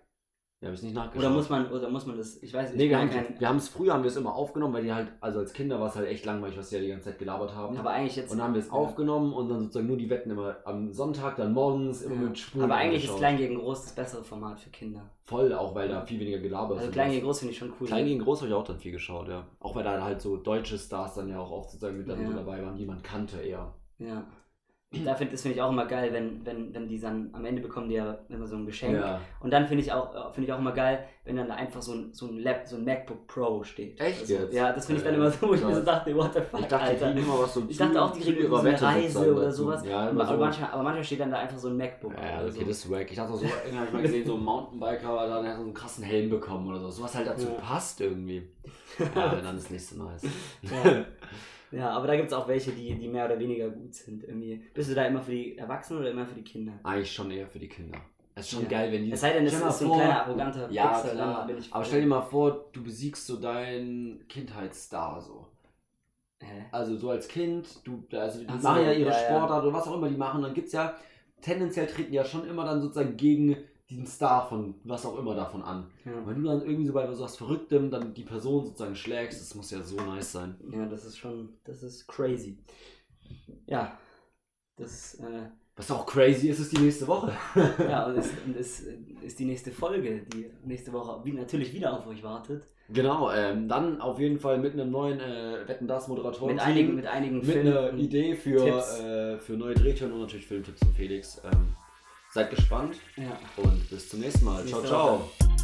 Speaker 2: Ja, habe ich nicht nachgeschaut.
Speaker 1: Oder muss man, oder muss man das, ich weiß nicht,
Speaker 2: Nee, wir haben
Speaker 1: kein,
Speaker 2: wir haben es früher haben wir es immer aufgenommen, weil die halt, also als Kinder war es halt echt langweilig, was die ja die ganze Zeit gelabert haben.
Speaker 1: aber eigentlich jetzt.
Speaker 2: und dann haben wir es
Speaker 1: ja.
Speaker 2: aufgenommen und dann sozusagen nur die Wetten immer am Sonntag, dann morgens, immer
Speaker 1: Ja.
Speaker 2: mit Spuren.
Speaker 1: Aber eigentlich ist
Speaker 2: angeschaut.
Speaker 1: Klein gegen Groß das bessere Format für Kinder.
Speaker 2: Voll, auch weil da viel weniger gelabert
Speaker 1: Also
Speaker 2: ist.
Speaker 1: Klein gegen Groß finde ich schon cool.
Speaker 2: Klein gegen Groß habe ich auch dann viel geschaut, ja. Auch weil da halt so deutsche Stars dann ja auch oft sozusagen mit dann so dabei waren, die man kannte eher.
Speaker 1: Ja. Da find, das finde ich auch immer geil, wenn, wenn, wenn die dann am Ende bekommen die ja immer so ein Geschenk.
Speaker 2: Ja.
Speaker 1: Und dann finde ich auch finde ich auch immer geil, wenn dann da einfach so ein, so ein Lab, so ein MacBook Pro steht.
Speaker 2: Echt
Speaker 1: Also,
Speaker 2: jetzt?
Speaker 1: Ja, das finde ich dann
Speaker 2: Ja,
Speaker 1: immer so, wo ich mir so dachte, what the fuck,
Speaker 2: Ich dachte, die
Speaker 1: Alter.
Speaker 2: kriegen immer was so
Speaker 1: Ich dachte auch, die kriegen so eine Reise oder sowas.
Speaker 2: Ja,
Speaker 1: aber,
Speaker 2: so.
Speaker 1: manchmal, aber manchmal steht dann da einfach so ein MacBook.
Speaker 2: Ja, okay,
Speaker 1: so.
Speaker 2: das ist wack. Ich dachte so, irgendwie habe ich mal gesehen, so ein Mountainbiker, aber dann hat so einen krassen Helm bekommen oder so. Sowas halt dazu
Speaker 1: Ja.
Speaker 2: passt irgendwie. Ja, dann ist nicht so nice.
Speaker 1: Ja. ja, aber da gibt es auch welche, die, die mehr oder weniger gut sind. Irgendwie. Bist du da immer für die Erwachsenen oder immer für die Kinder?
Speaker 2: Eigentlich schon eher für die Kinder. Es ist schon
Speaker 1: Ja.
Speaker 2: geil, wenn die.
Speaker 1: Es sei denn, es
Speaker 2: dir
Speaker 1: ist so ein
Speaker 2: vor-
Speaker 1: kleiner arroganter
Speaker 2: Ja,
Speaker 1: Pixel,
Speaker 2: klar.
Speaker 1: bin ich
Speaker 2: Aber stell dir mal vor, du besiegst so deinen Kindheitsstar so.
Speaker 1: Hä?
Speaker 2: Also so als Kind, du, also die
Speaker 1: Ach so,
Speaker 2: machen ja ihre
Speaker 1: ja, ja.
Speaker 2: Sportart oder was auch immer die machen, dann gibt's ja, tendenziell treten ja schon immer dann sozusagen gegen diesen Star von was auch immer davon an.
Speaker 1: Ja.
Speaker 2: Wenn du dann irgendwie so bei so was Verrücktem dann die Person sozusagen schlägst, das muss ja so nice sein.
Speaker 1: ja, das ist schon, das ist crazy. Ja, das, äh,
Speaker 2: Was auch crazy ist, ist die nächste Woche.
Speaker 1: ja, und ist, und ist, die nächste Folge, die nächste Woche wie, natürlich wieder auf euch wartet.
Speaker 2: Genau, ähm, dann auf jeden Fall mit einem neuen äh, Wetten das Moderatoren.
Speaker 1: Mit einigen, mit einigen
Speaker 2: mit einer
Speaker 1: Filmen.
Speaker 2: Idee für, äh, für neue Drehtüren und natürlich Filmtipps von Felix. Ähm, seid gespannt
Speaker 1: Ja.
Speaker 2: und bis zum nächsten Mal.
Speaker 1: Nächste
Speaker 2: ciao, ciao.
Speaker 1: Woche.